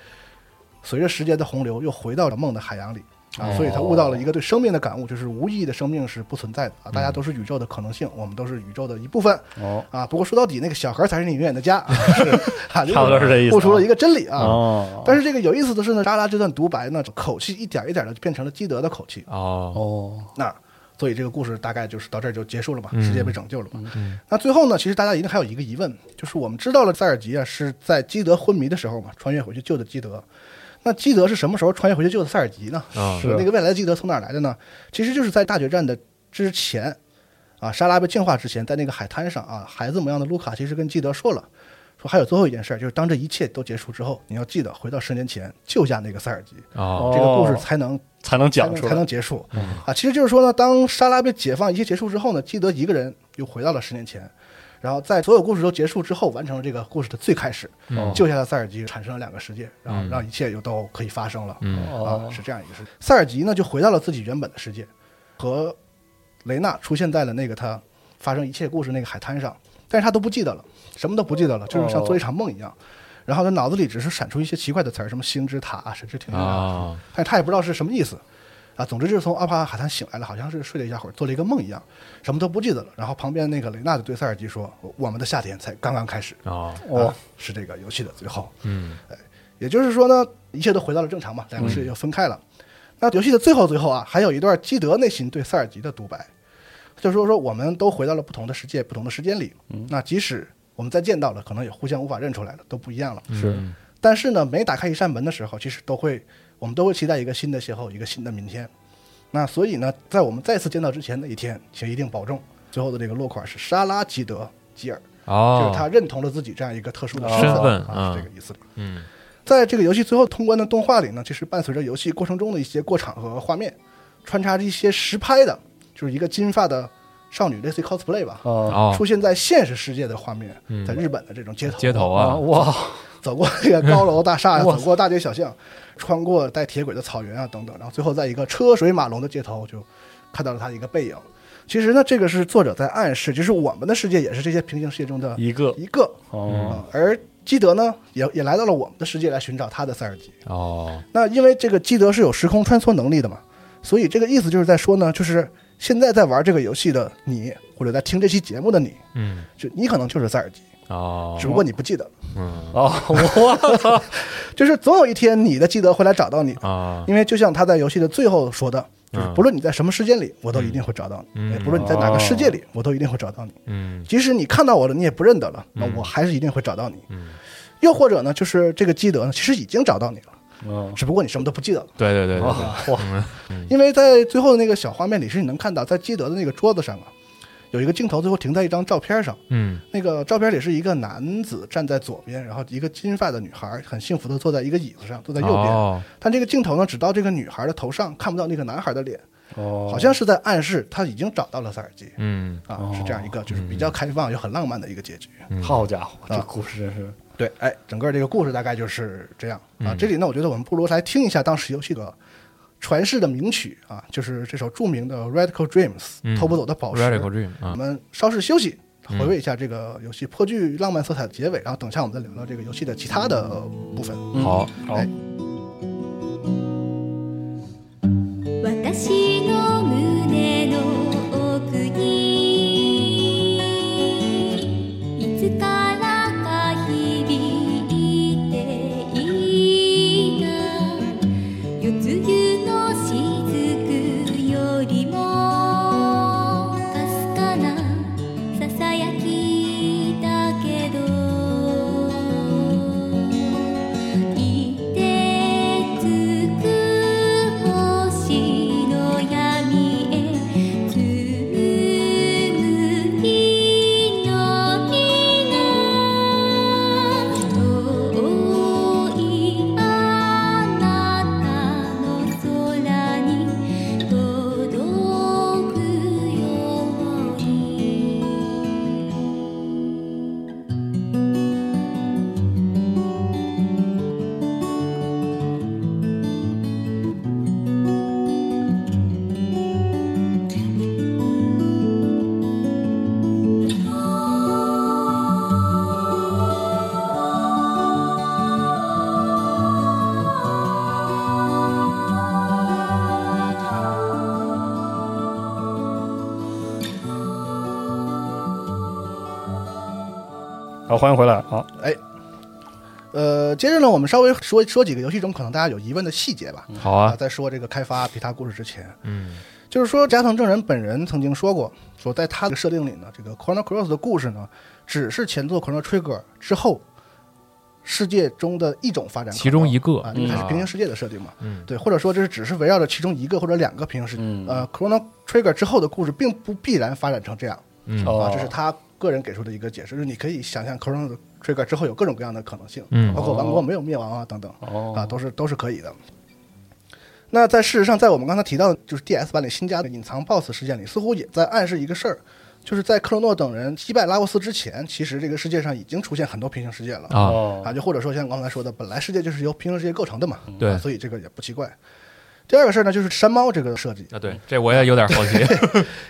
随着时间的洪流又回到了梦的海洋里。啊，哦所以他悟到了一个对生命的感悟，就是无意义的生命是不存在的啊！大家都是宇宙的可能性，我们都是宇宙的一部分哦啊。不过说到底，那个小孩才是你永远的家，啊是啊，差不多是这意思啊悟出了一个真理啊。哦，但是这个有意思的是呢，莎拉这段独白呢，口气一点一点的就变成了基德的口气。哦哦那所以这个故事大概就是到这儿就结束了嘛，嗯世界被拯救了嘛。嗯那最后呢，其实大家一定还有一个疑问，就是我们知道了塞尔吉啊是在基德昏迷的时候嘛，穿越回去救的基德。那基德是什么时候穿越回去救的塞尔吉呢？那个未来的基德从哪儿来的呢？其实就是在大决战的之前，啊，莎拉被净化之前，在那个海滩上啊，孩子模样的卢卡其实跟基德说了，说还有最后一件事儿，就是当这一切都结束之后，你要记得回到十年前救下那个塞尔吉，哦这个故事才能才能才能才讲出来，能结束啊。其实就是说呢，当莎拉被解放，一切结束之后呢，基德一个人又回到了十年前。然后在所有故事都结束之后，完成了这个故事的最开始，哦救下了塞尔吉，产生了两个世界，然后嗯让一切又都可以发生了。啊，是这样一个事。塞尔吉呢，就回到了自己原本的世界，和雷娜出现在了那个他发生一切故事那个海滩上，但是他都不记得了，什么都不记得了，就是像做一场梦一样。然后他脑子里只是闪出一些奇怪的词儿，什么星之塔、神之庭院啊，他也不知道是什么意思。啊，总之就是从阿帕海滩醒来了，好像是睡了一下会儿，做了一个梦一样，什么都不记得了。然后旁边那个雷纳就对塞尔吉说：“我们的夏天才刚刚开始。啊，是这个游戏的最后。嗯也就是说呢，一切都回到了正常嘛，两个世界就分开了。那游戏的最后最后啊，还有一段基德内心对塞尔吉的独白，就是说说我们都回到了不同的世界、不同的时间里。那即使我们再见到了，可能也互相无法认出来了，都不一样了。是但是呢，每打开一扇门的时候，其实都会，我们都会期待一个新的邂逅，一个新的明天。那所以呢，在我们再次见到之前的一天，请一定保重。最后的这个落款是莎拉基德吉尔，就哦是他认同了自己这样一个特殊的身份是这个意思。嗯在这个游戏最后通关的动画里呢，其实伴随着游戏过程中的一些过场和画面，穿插着一些实拍的，就是一个金发的少女，类似于 cosplay 吧，出现在现实世界的画面，嗯。在日本的这种街头，啊。街头啊。哇。走过这个高楼大厦 走过大街小巷，穿过带铁轨的草原啊等等，然后最后在一个车水马龙的街头就看到了他的一个背影。其实呢，这个是作者在暗示，就是我们的世界也是这些平行世界中的一个。一个。而基德呢，也也来到了我们的世界来寻找他的塞尔吉。哦，那因为这个基德是有时空穿梭能力的嘛，所以这个意思就是在说呢，就是现在在玩这个游戏的你，或者在听这期节目的你，嗯，就你可能就是塞尔吉，哦，只不过你不记得。了。嗯。哦，我操，就是总有一天你的基德会来找到你，啊，因为就像他在游戏的最后说的，就是嗯不论你在什么时间里，我都一定会找到你；不论你在哪个世界里，我都一定会找到你。嗯。即使你看到我了，你也不认得了，那嗯。我还是一定会找到你。嗯，又或者呢，就是这个基德呢，其实已经找到你了，嗯，只不过你什么都不记得了。对对对对哇，因为在最后的那个小画面里，是你能看到在基德的那个桌子上啊，有一个镜头最后停在一张照片上。嗯。那个照片里是一个男子站在左边，然后一个金发的女孩很幸福的坐在一个椅子上，坐在右边。哦，但这个镜头呢，只到这个女孩的头上，看不到那个男孩的脸，哦，好像是在暗示他已经找到了塞尔吉嗯。啊，哦是这样一个就是比较开放又很浪漫的一个结局。好家伙，这啊。故事真是对，哎，整个这个故事大概就是这样啊。嗯这里呢，我觉得我们不如来听一下当时游戏的传世的名曲啊，就是这首著名的《Radical Dreams》嗯偷不走的宝石。，Radical Dream 啊，我们稍事休息，嗯回味一下这个游戏颇具浪漫色彩的结尾，然后等下我们再聊聊这个游戏的其他的部分。好，好哎好，欢迎回来啊，呃，接着呢，我们稍微说说几个游戏中可能大家有疑问的细节吧。好啊，在说这个开发皮塔故事之前，嗯。就是说加藤正人本人曾经说过，说在他的设定里呢，这个 Chrono Cross 的故事呢，只是前作 Chrono Trigger 之后世界中的一种发展，其中一个。啊，因为它是嗯。平行世界的设定嘛。嗯。对，或者说这是只是围绕着其中一个或者两个平行世界。嗯。呃，Chrono Trigger 之后的故事并不必然发展成这样。嗯。哦啊，这是他个人给出的一个解释，就是你可以想象 Chrono Trigger 之后有各种各样的可能性，嗯包括王国没有灭亡啊等等。哦啊，都是都是可以的。那在事实上，在我们刚才提到的，就是 DS 版里新加的隐藏 BOSS 事件里，似乎也在暗示一个事儿，就是在克罗诺等人击败拉沃斯之前，其实这个世界上已经出现很多平行世界了啊，哦啊，就或者说像刚才说的，本来世界就是由平行世界构成的嘛，对啊所以这个也不奇怪。第二个事儿呢，就是山猫这个设计，啊对，这我也有点好奇，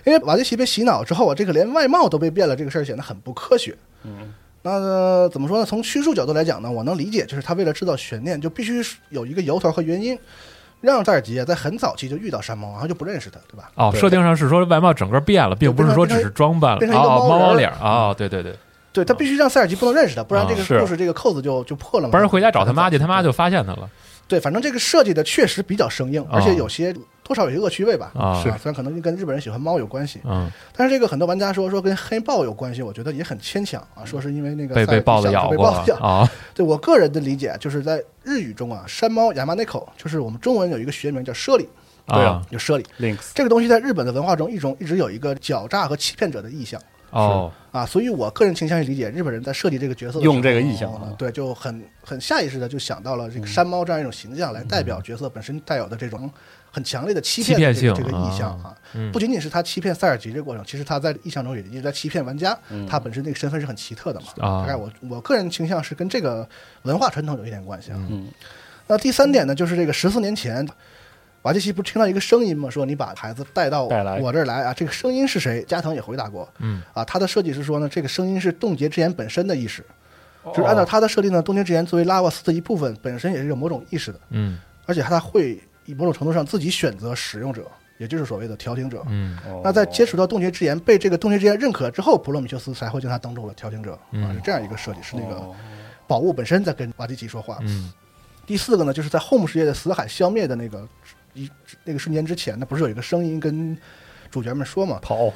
因为瓦迪奇被洗脑之后啊，这个连外貌都被变了，这个事儿显得很不科学。嗯，那、呃怎么说呢？从叙述角度来讲呢，我能理解，就是他为了制造悬念，就必须有一个由头和原因，让塞尔吉啊在很早期就遇到山猫，然后就不认识他，对吧？哦，设定上是说外貌整个变了，并不是说只是装扮了，变成一个哦，猫猫脸儿啊，对对对，对他必须让塞尔吉不能认识他，不然啊这个故事这个扣子就就破了嘛。不然回家找他妈去，他妈就发现他了对，反正这个设计的确实比较生硬，而且有些多少有些恶趣味吧。啊，虽然可能跟日本人喜欢猫有关系，嗯，但是这个很多玩家说说跟黑豹有关系，我觉得也很牵强啊。说是因为那个被被豹子咬过。啊，对我个人的理解，就是在日语中啊，山猫亚麻内口，就是我们中文有一个学名叫猞猁，对啊啊，就猞猁。Links 这个东西在日本的文化中一种一直有一个狡诈和欺骗者的意象哦，啊，所以我个人倾向于理解日本人在设计这个角色的时候用这个意象啊。对，就很很下意识的就想到了这个山猫这样一种形象来代表角色本身带有的这种很强烈的欺骗的这个性这个意象啊。嗯。不仅仅是他欺骗塞尔吉这个过程，其实他在意象中也一直在欺骗玩家，他本身那个身份是很奇特的嘛。啊。大概我我个人倾向是跟这个文化传统有一点关系啊。嗯。那第三点呢，就是这个十四年前，瓦基奇不是听到一个声音吗？说你把孩子带到我这儿来啊，这个声音是谁？加藤也回答过，嗯。啊，他的设计是说呢，这个声音是冻结之眼本身的意识，哦。就是按照他的设定呢，冻结之眼作为拉瓦斯的一部分，本身也是有某种意识的，嗯。而且他会以某种程度上自己选择使用者，也就是所谓的调停者。嗯。哦那在接触到冻结之眼，被这个冻结之眼认可之后，普罗米修斯才会将他当做了调停者。啊，嗯是这样一个设计，是那个哦。宝物本身在跟瓦基奇说话。嗯。第四个呢，就是在 Home 世界的死海消灭的那个一那个瞬间之前呢，不是有一个声音跟主角们说嘛？跑。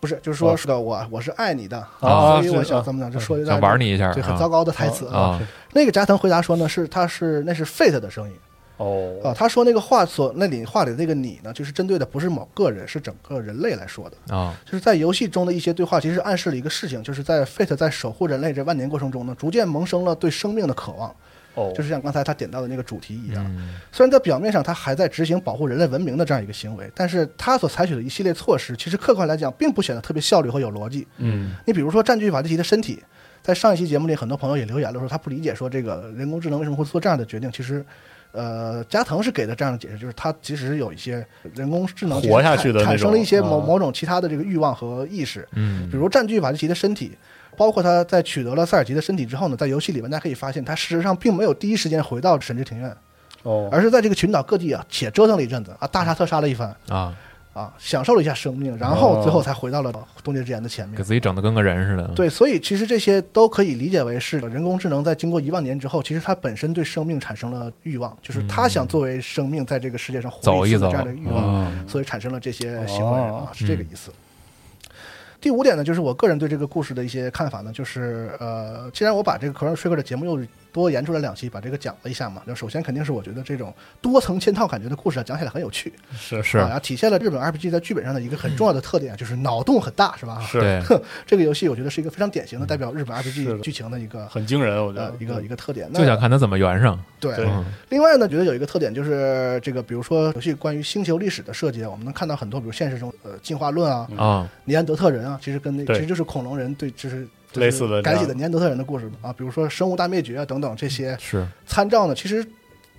不是，就是说哦。是的，我我是爱你的，啊所以我想怎么讲，就说的想玩你一下对，很啊。糟糕的台词啊。那个加藤回答说呢，是他是那是 Fate 的声音哦。啊，他说那个话所那里话里的那个你呢，就是针对的不是某个人，是整个人类来说的。啊。就是在游戏中的一些对话，其实暗示了一个事情，就是在 Fate 在守护人类这万年过程中呢，逐渐萌生了对生命的渴望，哦，就是像刚才他点到的那个主题一样。嗯虽然在表面上他还在执行保护人类文明的这样一个行为，但是他所采取的一系列措施，其实客观来讲并不显得特别效率和有逻辑。嗯你比如说占据瓦蒂奇的身体，在上一期节目里，很多朋友也留言了，说他不理解说这个人工智能为什么会做这样的决定。其实，呃，加藤是给的这样的解释，就是他其实有一些人工智能活下去的产产生了一些某啊某种其他的这个欲望和意识，嗯比如占据瓦蒂奇的身体。包括他在取得了塞尔吉的身体之后呢，在游戏里面大家可以发现，他事实上并没有第一时间回到神之庭院，哦，而是在这个群岛各地啊且折腾了一阵子啊，大杀特杀了一番啊，啊，享受了一下生命，然后最后才回到了冻结之眼的前面给。自己整的跟个人似的。对，所以其实这些都可以理解为是人工智能在经过一万年之后，其实它本身对生命产生了欲望，就是它想作为生命在这个世界上活走一走次的这样的欲望，嗯所以产生了这些行为哦啊，是这个意思。第五点呢，就是我个人对这个故事的一些看法呢，就是呃，既然我把这个 Chrono Trigger 的节目又多延出来两期，把这个讲了一下嘛，就首先肯定是我觉得这种多层嵌套感觉的故事啊，讲起来很有趣，是是。啊，然后体现了日本 RPG 在剧本上的一个很重要的特点，就是脑洞很大，是吧？是。对，这个游戏我觉得是一个非常典型的代表日本 RPG 剧情的一个很惊人，我觉得。呃一个一个特点。就想看它怎么圆上。对。对。嗯。另外呢，觉得有一个特点就是这个，比如说游戏关于星球历史的设计啊，我们能看到很多，比如现实中呃进化论啊、啊，尼安德特人啊，其实跟那对。其实就是恐龙人对就是。就是类似的这改写的尼安德特人的故事啊，比如说生物大灭绝啊等等这些是。参照呢，其实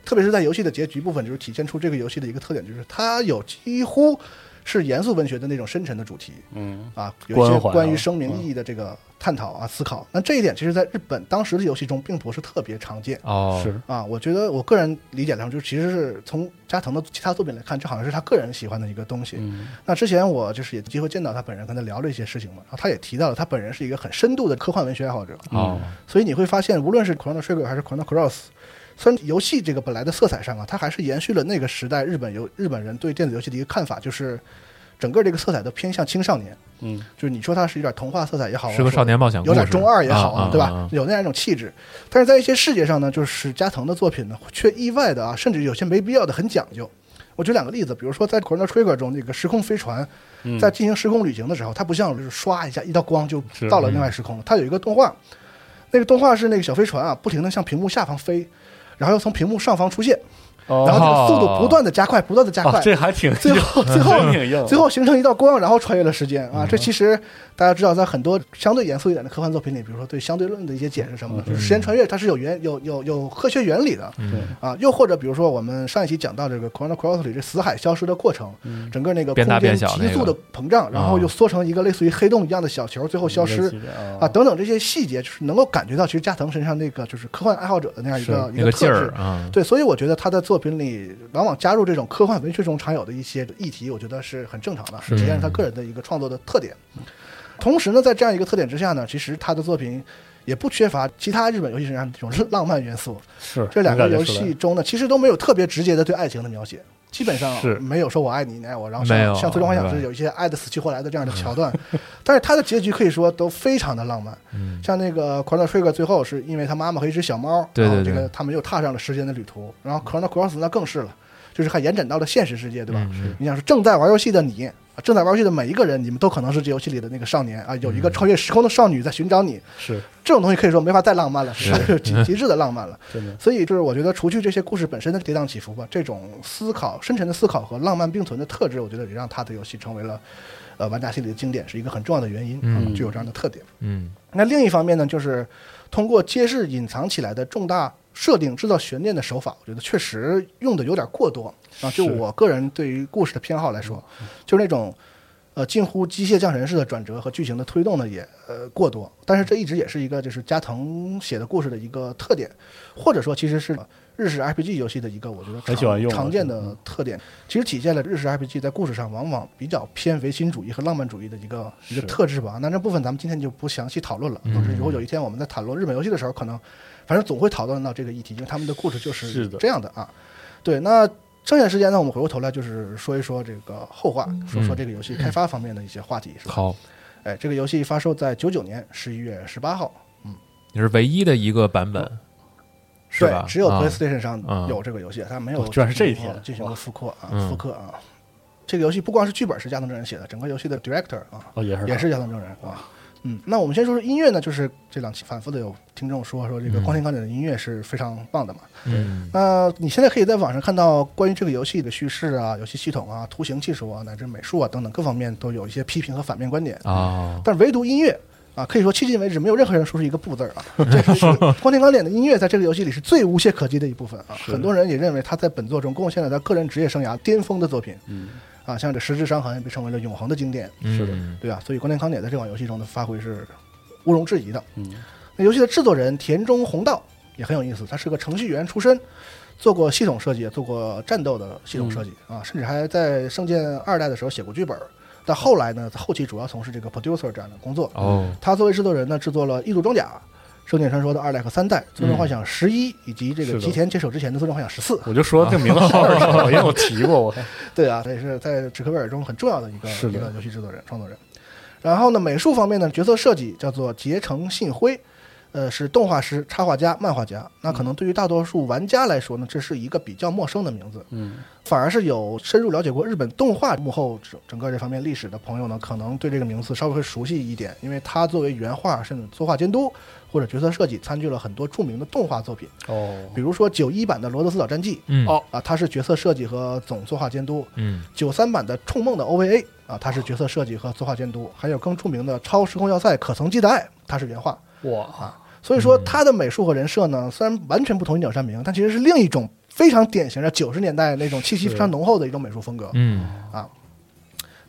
特别是在游戏的结局部分，就是体现出这个游戏的一个特点，就是它有几乎是严肃文学的那种深沉的主题。嗯啊，有一些关于生命意义的这个探讨啊、思考。那这一点其实在日本当时的游戏中并不是特别常见哦，是啊。我觉得我个人理解来说，就其实是从加藤的其他作品来看，这好像是他个人喜欢的一个东西。嗯那之前我就是也机会见到他本人，跟他聊了一些事情嘛，然后他也提到了他本人是一个很深度的科幻文学爱好者，哦，所以你会发现，无论是 Chrono Trigger 还是 Chrono Cross。虽然游戏这个本来的色彩上啊，它还是延续了那个时代日本游日本人对电子游戏的一个看法，就是整个这个色彩都偏向青少年。嗯就是你说它是有点童话色彩也好啊，是个少年冒险，有点中二也好啊，对吧？啊啊有那样一种气质，但是在一些细节上呢，就是加藤的作品呢，却意外的啊，甚至有些没必要的很讲究。我举两个例子，比如说在《Chrono Trigger》中，那个时空飞船嗯在进行时空旅行的时候，它不像就是刷一下一道光就到了另外时空了，它有一个动画，那个动画是那个小飞船啊，不停的向屏幕下方飞，然后又从屏幕上方出现，哦然后这个速度不断的加快，不断的加快哦，这还挺 最后最后真挺硬，最后形成一道光，然后穿越了时间嗯啊！这其实大家知道，在很多相对严肃一点的科幻作品里，比如说对相对论的一些解释什么的，就是时间穿越它是有原有有有科学原理的嗯啊。又或者比如说我们上一期讲到这个 Chrono Cross 里这死海消失的过程，整个那个变大空间变小那个急速的膨胀，然后又缩成一个类似于黑洞一样的小球，最后消失。啊，等等这些细节，就是能够感觉到，其实加藤身上那个就是科幻爱好者的那样一个一个劲特质。儿啊，对，所以我觉得他的作品里往往加入这种科幻文学中常有的一些议题，我觉得是很正常的，是体现他个人的一个创作的特点。同时呢，在这样一个特点之下呢，其实他的作品也不缺乏其他日本游戏身上这种浪漫元素。是这两个游戏中呢，其实都没有特别直接的对爱情的描写，基本上是。没有说我爱你，你爱我，然后像像《最终幻想》对是有一些爱的死去活来的这样的桥段，但是它的结局可以说都非常的浪漫。嗯。像那个 Chrono Trigger 最后是因为他妈妈和一只小猫，对对然后这个他们又踏上了时间的旅途。然后 Chrono Cross 那更是了，就是还延展到了现实世界，对吧？嗯你想说正在玩游戏的你，啊正在玩游戏的每一个人，你们都可能是这游戏里的那个少年啊，有一个超越时空的少女在寻找你。是这种东西可以说没法再浪漫了，是 极极致的浪漫了。真的所以就是我觉得，除去这些故事本身的跌宕起伏吧，这种思考、深沉的思考和浪漫并存的特质，我觉得也让他的游戏成为了呃玩家心里的经典，是一个很重要的原因，嗯啊具有这样的特点。嗯那另一方面呢，就是通过揭示隐藏起来的重大设定、制造悬念的手法，我觉得确实用的有点过多啊。就我个人对于故事的偏好来说，就是那种呃近乎机械降神式的转折和剧情的推动呢，也呃过多。但是这一直也是一个就是加藤写的故事的一个特点，或者说其实是日式 RPG 游戏的一个我觉得很喜欢用常常见的嗯特点，其实体现了日式 RPG 在故事上往往比较偏唯心主义和浪漫主义的一个一个特质吧。那这部分咱们今天就不详细讨论了。嗯总之，如果有一天我们在谈论日本游戏的时候，可能反正总会讨论到这个议题，因为他们的故事就是这样的啊。对，那剩下的时间呢，我们回过头来就是说一说这个后话，说说这个游戏开发方面的一些话题，是吧？好，哎，这个游戏发售在九九年十一月十八号，嗯你是唯一的一个版本，是吧？，对只有啊 PlayStation 上啊有这个游戏，它没有哦居然是这一天进行了复刻啊，嗯复刻啊。这个游戏不光是剧本是加藤正人写的，整个游戏的 director 啊哦，也是也是加藤正人啊。嗯，那我们先说说音乐呢，就是这两期反复的有听众说说这个嗯光天钢铁的音乐是非常棒的嘛。嗯那你现在可以在网上看到关于这个游戏的叙事啊、游戏系统啊、图形技术啊，乃至美术啊等等各方面都有一些批评和反面观点。啊，但唯独音乐啊，可以说迄今为止没有任何人说出一个不字儿啊。这是 光天钢铁的音乐在这个游戏里是最无懈可击的一部分啊。很多人也认为他在本作中贡献了他个人职业生涯巅峰的作品嗯，啊，像这《十之伤痕》被称为了永恒的经典，是的嗯对吧？所以光天钢铁在这款游戏中的发挥是毋庸置疑的。嗯，那游戏的制作人田中弘道也很有意思，他是个程序员出身，做过系统设计，做过战斗的系统设计、啊，甚至还在《圣剑二代》的时候写过剧本。但后来呢，后期主要从事这个 producer 这样的工作。哦，他作为制作人呢，制作了《异度装甲》《圣剑传说》的二代和三代，《最终幻想十一》以及这个吉田接手之前的《最终幻想十四》。我就说这名字好耳熟，因为我提过，我看 对啊，这也是在史克威尔中很重要的一个是的一个游戏制作人、创作人。然后呢，美术方面呢，角色设计叫做结城信辉，呃，是动画师、插画家、漫画家。那可能对于大多数玩家来说呢，这是一个比较陌生的名字。嗯，反而是有深入了解过日本动画幕后整整个这方面历史的朋友呢，可能对这个名字稍微会熟悉一点，因为他作为原画甚至作画监督或者角色设计，参与了很多著名的动画作品，哦，比如说九一版的《罗德斯岛战记》嗯。哦啊，他是角色设计和总作画监督；嗯。九三版的《冲梦》的 OVA 啊，他是角色设计和作画监督；还有更著名的《超时空要塞：可曾记得爱》，他是原画。哇。啊，所以说，他的美术和人设呢，虽然完全不同于鸟山明，但其实是另一种非常典型的九十年代那种气息非常浓厚的一种美术风格。嗯啊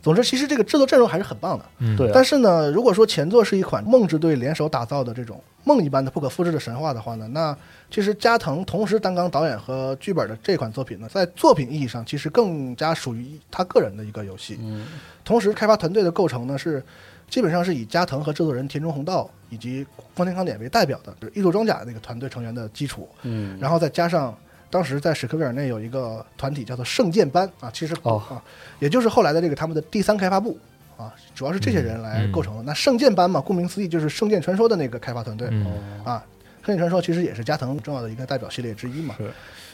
总之，其实这个制作阵容还是很棒的。嗯，对啊，但是呢，如果说前作是一款梦之队联手打造的这种梦一般的不可复制的神话的话呢，那其实加藤同时担纲导演和剧本的这款作品呢，在作品意义上其实更加属于他个人的一个游戏。嗯，同时，开发团队的构成呢是基本上是以加藤和制作人田中弘道以及光天康典为代表的，就是异度装甲那个团队成员的基础，嗯，然后再加上。当时在史克威尔内有一个团体叫做圣剑班啊，其实、哦啊，也就是后来的这个他们的第三开发部啊，主要是这些人来构成的。那圣剑班嘛，顾名思义就是圣剑传说的那个开发团队、嗯啊。圣剑传说其实也是加藤重要的一个代表系列之一嘛是。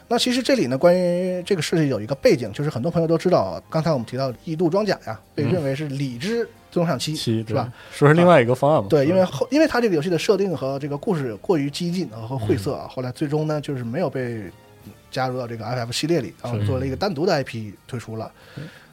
那其实这里呢，关于这个事情有一个背景，就是很多朋友都知道，刚才我们提到异度装甲呀，被认为是理之最终幻想七，七是吧？？说是另外一个方案嘛？对，因为后因为它这个游戏的设定和这个故事过于激进啊和晦涩啊，后来最终呢就是没有被加入到这个 FF 系列里，然后做了一个单独的 IP 推出了。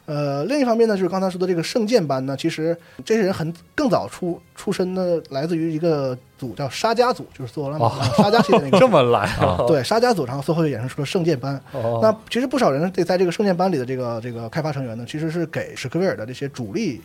呃，另一方面呢，就是刚才说的这个圣剑班呢，其实这些人很更早出出身呢，来自于一个组叫沙家组，就是做了哦沙家系列那个。这么来啊。对沙家组，然后最后又衍生出了圣剑班。哦，那其实不少人对在这个圣剑班里的这个这个开发成员呢，其实是给史克威尔的这些主力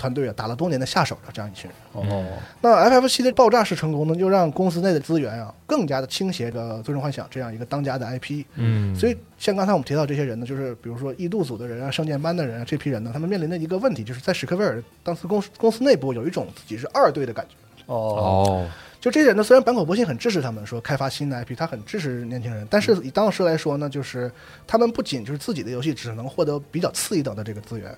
团队啊打了多年的下手的这样一群人。哦，那 FF 七的爆炸式成功呢，就让公司内的资源啊更加的倾斜着《最终幻想》这样一个当家的 IP。嗯，所以，像刚才我们提到这些人呢，就是比如说异度组的人啊、圣剑班的人啊，这批人呢，他们面临的一个问题，就是在史克威尔当时公司公司内部有一种自己是二队的感觉。哦，哦，就这些人呢，虽然坂口博信很支持他们说开发新的 IP，他很支持年轻人，但是以当时来说呢，就是他们不仅就是自己的游戏只能获得比较次一等的这个资源，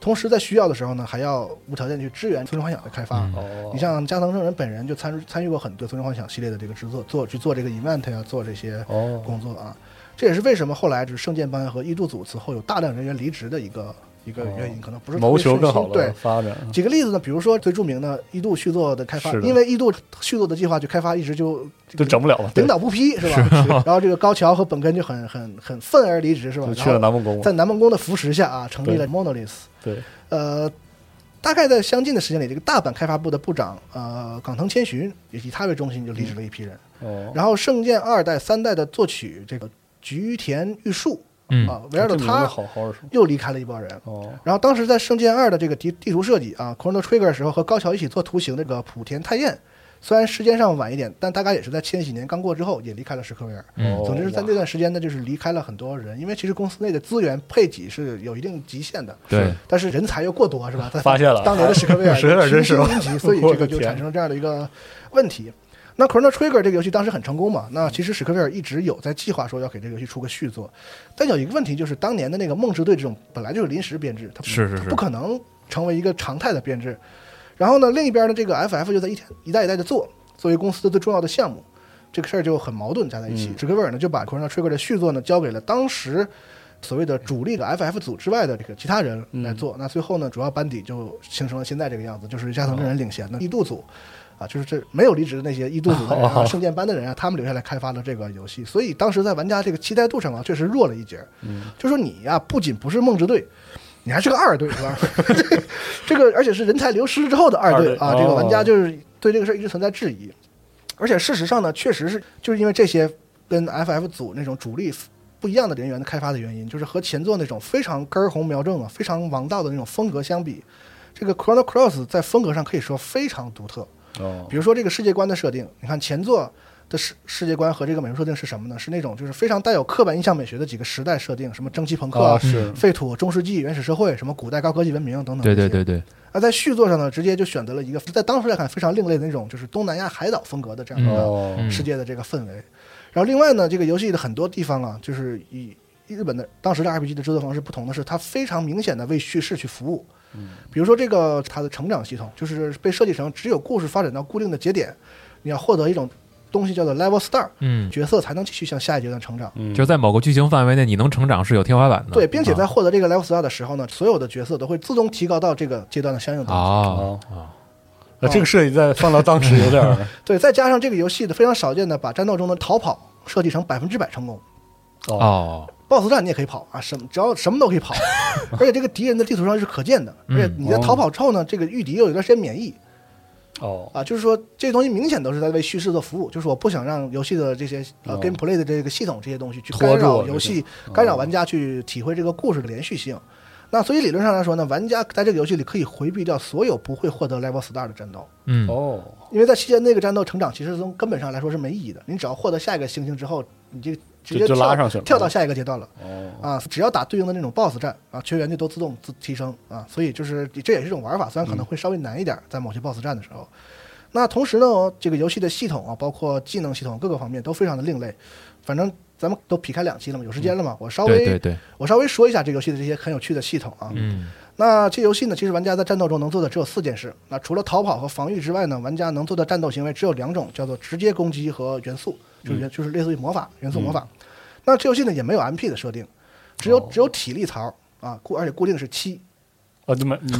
同时在需要的时候呢，还要无条件去支援《最终幻想》的开发。你像加藤正人本人就参参与过很多《最终幻想》系列的这个制作，做去做这个 event 呀、做这些哦，工作啊。这也是为什么后来就是圣剑班和异度组此后有大量人员离职的一个一个原因，可能不是谋求更好的，发展，举个例子呢，比如说最著名的一度续作的开发因为一度续作的计划就开发一直就就整不了了，领导不批是吧？然后这个高桥和本根就很很很愤而离职是吧？就去了南梦宫，在南梦宫的扶持下啊，成立了 Monolith。对，呃，大概在相近的时间里，这个大阪开发部的部长呃冈藤千寻也以他为中心就离职了一批人。哦，然后圣剑二代、三代的作曲这个菊田玉树嗯啊，围绕着他。又离开了一帮人。哦，然后当时在《圣剑二》的这个地地图设计啊，Chrono Trigger 的时候和高桥一起做图形的这个莆田太彦，虽然时间上晚一点，但大概也是在千禧年刚过之后也离开了史克威尔。总之是在那段时间呢，就是离开了很多人，因为其实公司内的资源配给是有一定极限的，对，但是人才又过多，是吧？在发现了当年的史克威尔史克威尔真是群星云集，所以这个就产生了这样的一个问题。那 Chrono Trigger 这个游戏当时很成功嘛？那其实史克威尔一直有在计划说要给这个游戏出个续作，但有一个问题就是当年的那个梦之队这种本来就是临时编制，它不是是是它不可能成为一个常态的编制。然后呢，另一边呢，这个 FF 就在一天一代一代的做，作为公司的最重要的项目，这个事儿就很矛盾加在一起。嗯史克威尔呢就把 Chrono Trigger 的续作呢交给了当时所谓的主力的 FF 组之外的这个其他人来做。那最后呢，主要班底就形成了现在这个样子，就是加藤真人领衔的异度组。啊，就是这没有离职的那些一度组的人啊、哦圣剑班的人啊，他们留下来开发了这个游戏，所以当时在玩家这个期待度上啊，确实弱了一截。嗯，就说你呀、不仅不是梦之队，你还是个二队，是吧？这个而且是人才流失之后的二队啊，这个玩家哦就是对这个事儿一直存在质疑。而且事实上呢，确实是就是因为这些跟 FF 组那种主力不一样的人员的开发的原因，就是和前作那种非常根红苗正啊、非常王道的那种风格相比，这个 Chrono Cross 在风格上可以说非常独特。哦比，如说这个世界观的设定，你看前作的世世界观和这个美术设定是什么呢？是那种就是非常带有刻板印象美学的几个时代设定，什么蒸汽朋克、啊是废土、中世纪、原始社会，什么古代高科技文明等等。对对。对对，而在续作上呢，直接就选择了一个在当时来看非常另类的那种，就是东南亚海岛风格的这样的世界的这个氛围。然后另外呢，这个游戏的很多地方啊，就是以日本的当时的 RPG 的制作方式不同的是，它非常明显的为叙事去服务。比如说这个它的成长系统，就是被设计成只有故事发展到固定的节点，你要获得一种东西叫做 Level Star，嗯，角色才能继续向下一阶段成长。嗯就在某个剧情范围内，你能成长是有天花板的。对，并且在啊获得这个 Level Star 的时候呢，所有的角色都会自动提高到这个阶段的相应等级。哦哦呃这个设计在放到当时有点儿 对，再加上这个游戏的非常少见的把战斗中的逃跑设计成百分之百成功。哦，哦，BOSS 战你也可以跑啊，什么只要什么都可以跑，而且这个敌人的地图上是可见的，而且你在逃跑之后呢，这个御敌又有一段时间免疫。哦，啊，就是说这些东西明显都是在为叙事做服务，就是我不想让游戏的这些呃哦。gameplay 的这个系统这些东西去干扰游戏，哦干扰玩家去体会这个故事的连续性。那所以理论上来说呢，玩家 在这个游戏里可以回避掉所有不会获得 level star 的战斗，嗯，哦，因为在期间那个战斗成长其实从根本上来说是没意义的。你只要获得下一个星星之后，你就直接就就拉上去了跳到下一个阶段了。哦，啊，只要打对应的那种 BOSS 战啊，全员就都自动自提升啊，所以就是这也是一种玩法，虽然可能会稍微难一点，在某些 BOSS 战的时候。那同时呢，这个游戏的系统啊，包括技能系统各个方面都非常的另类。反正咱们都劈开两期了嘛，有时间了嘛，我稍微对对对，我稍微说一下这游戏的这些很有趣的系统啊。嗯那这游戏呢，其实玩家在战斗中能做的只有四件事。那除了逃跑和防御之外呢，玩家能做的战斗行为只有两种，叫做直接攻击和元素，就是元、就是类似于魔法元素魔法。那这游戏呢也没有 MP 的设定，只有、哦只有体力槽啊，固而且固定是七。啊，就没你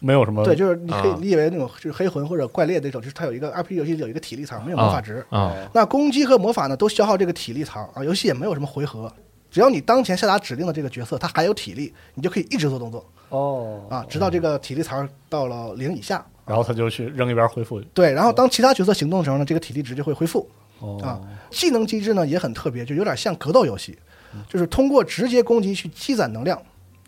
没有什么 对，就是你可以啊理解为那种就是黑魂或者怪猎那种，就是它有一个 RPG 游戏有一个体力槽，没有魔法值。啊，那攻击和魔法呢都消耗这个体力槽啊，游戏也没有什么回合。只要你当前下达指令的这个角色，他还有体力，你就可以一直做动作哦啊，直到这个体力槽到了零以下。然后他就去扔一边恢复对，然后当其他角色行动的时候呢，这个体力值就会恢复哦。啊。技能机制呢也很特别，就有点像格斗游戏，就是通过直接攻击去积攒能量，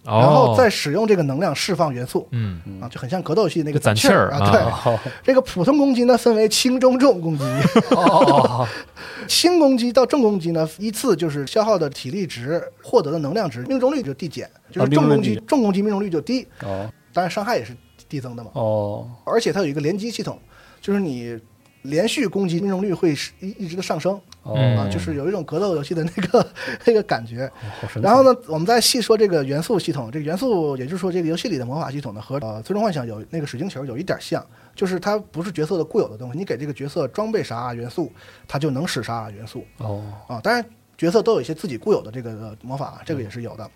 然后哦，再使用这个能量释放元素嗯，啊，就很像格斗游戏那个攒气儿啊对，哦。这个普通攻击呢分为轻、中、重攻击，哦 轻攻击到重攻击呢，依次就是消耗的体力值、获得的能量值、命中率就递减，就是重攻击重攻击命中率就低，哦。当然伤害也是递增的嘛。哦。而且它有一个连击系统，就是你连续攻击命中率会是一一直的上升哦啊，就是有一种格斗游戏的那个 那个感觉。然后呢，我们再细说这个元素系统。这个元素，也就是说，这个游戏里的魔法系统呢，和呃《最终幻想》有那个水晶球有一点像，就是它不是角色的固有的东西，你给这个角色装备啥元素，它就能使啥元素哦啊。当然，角色都有一些自己固有的这个呃魔法，这个也是有的。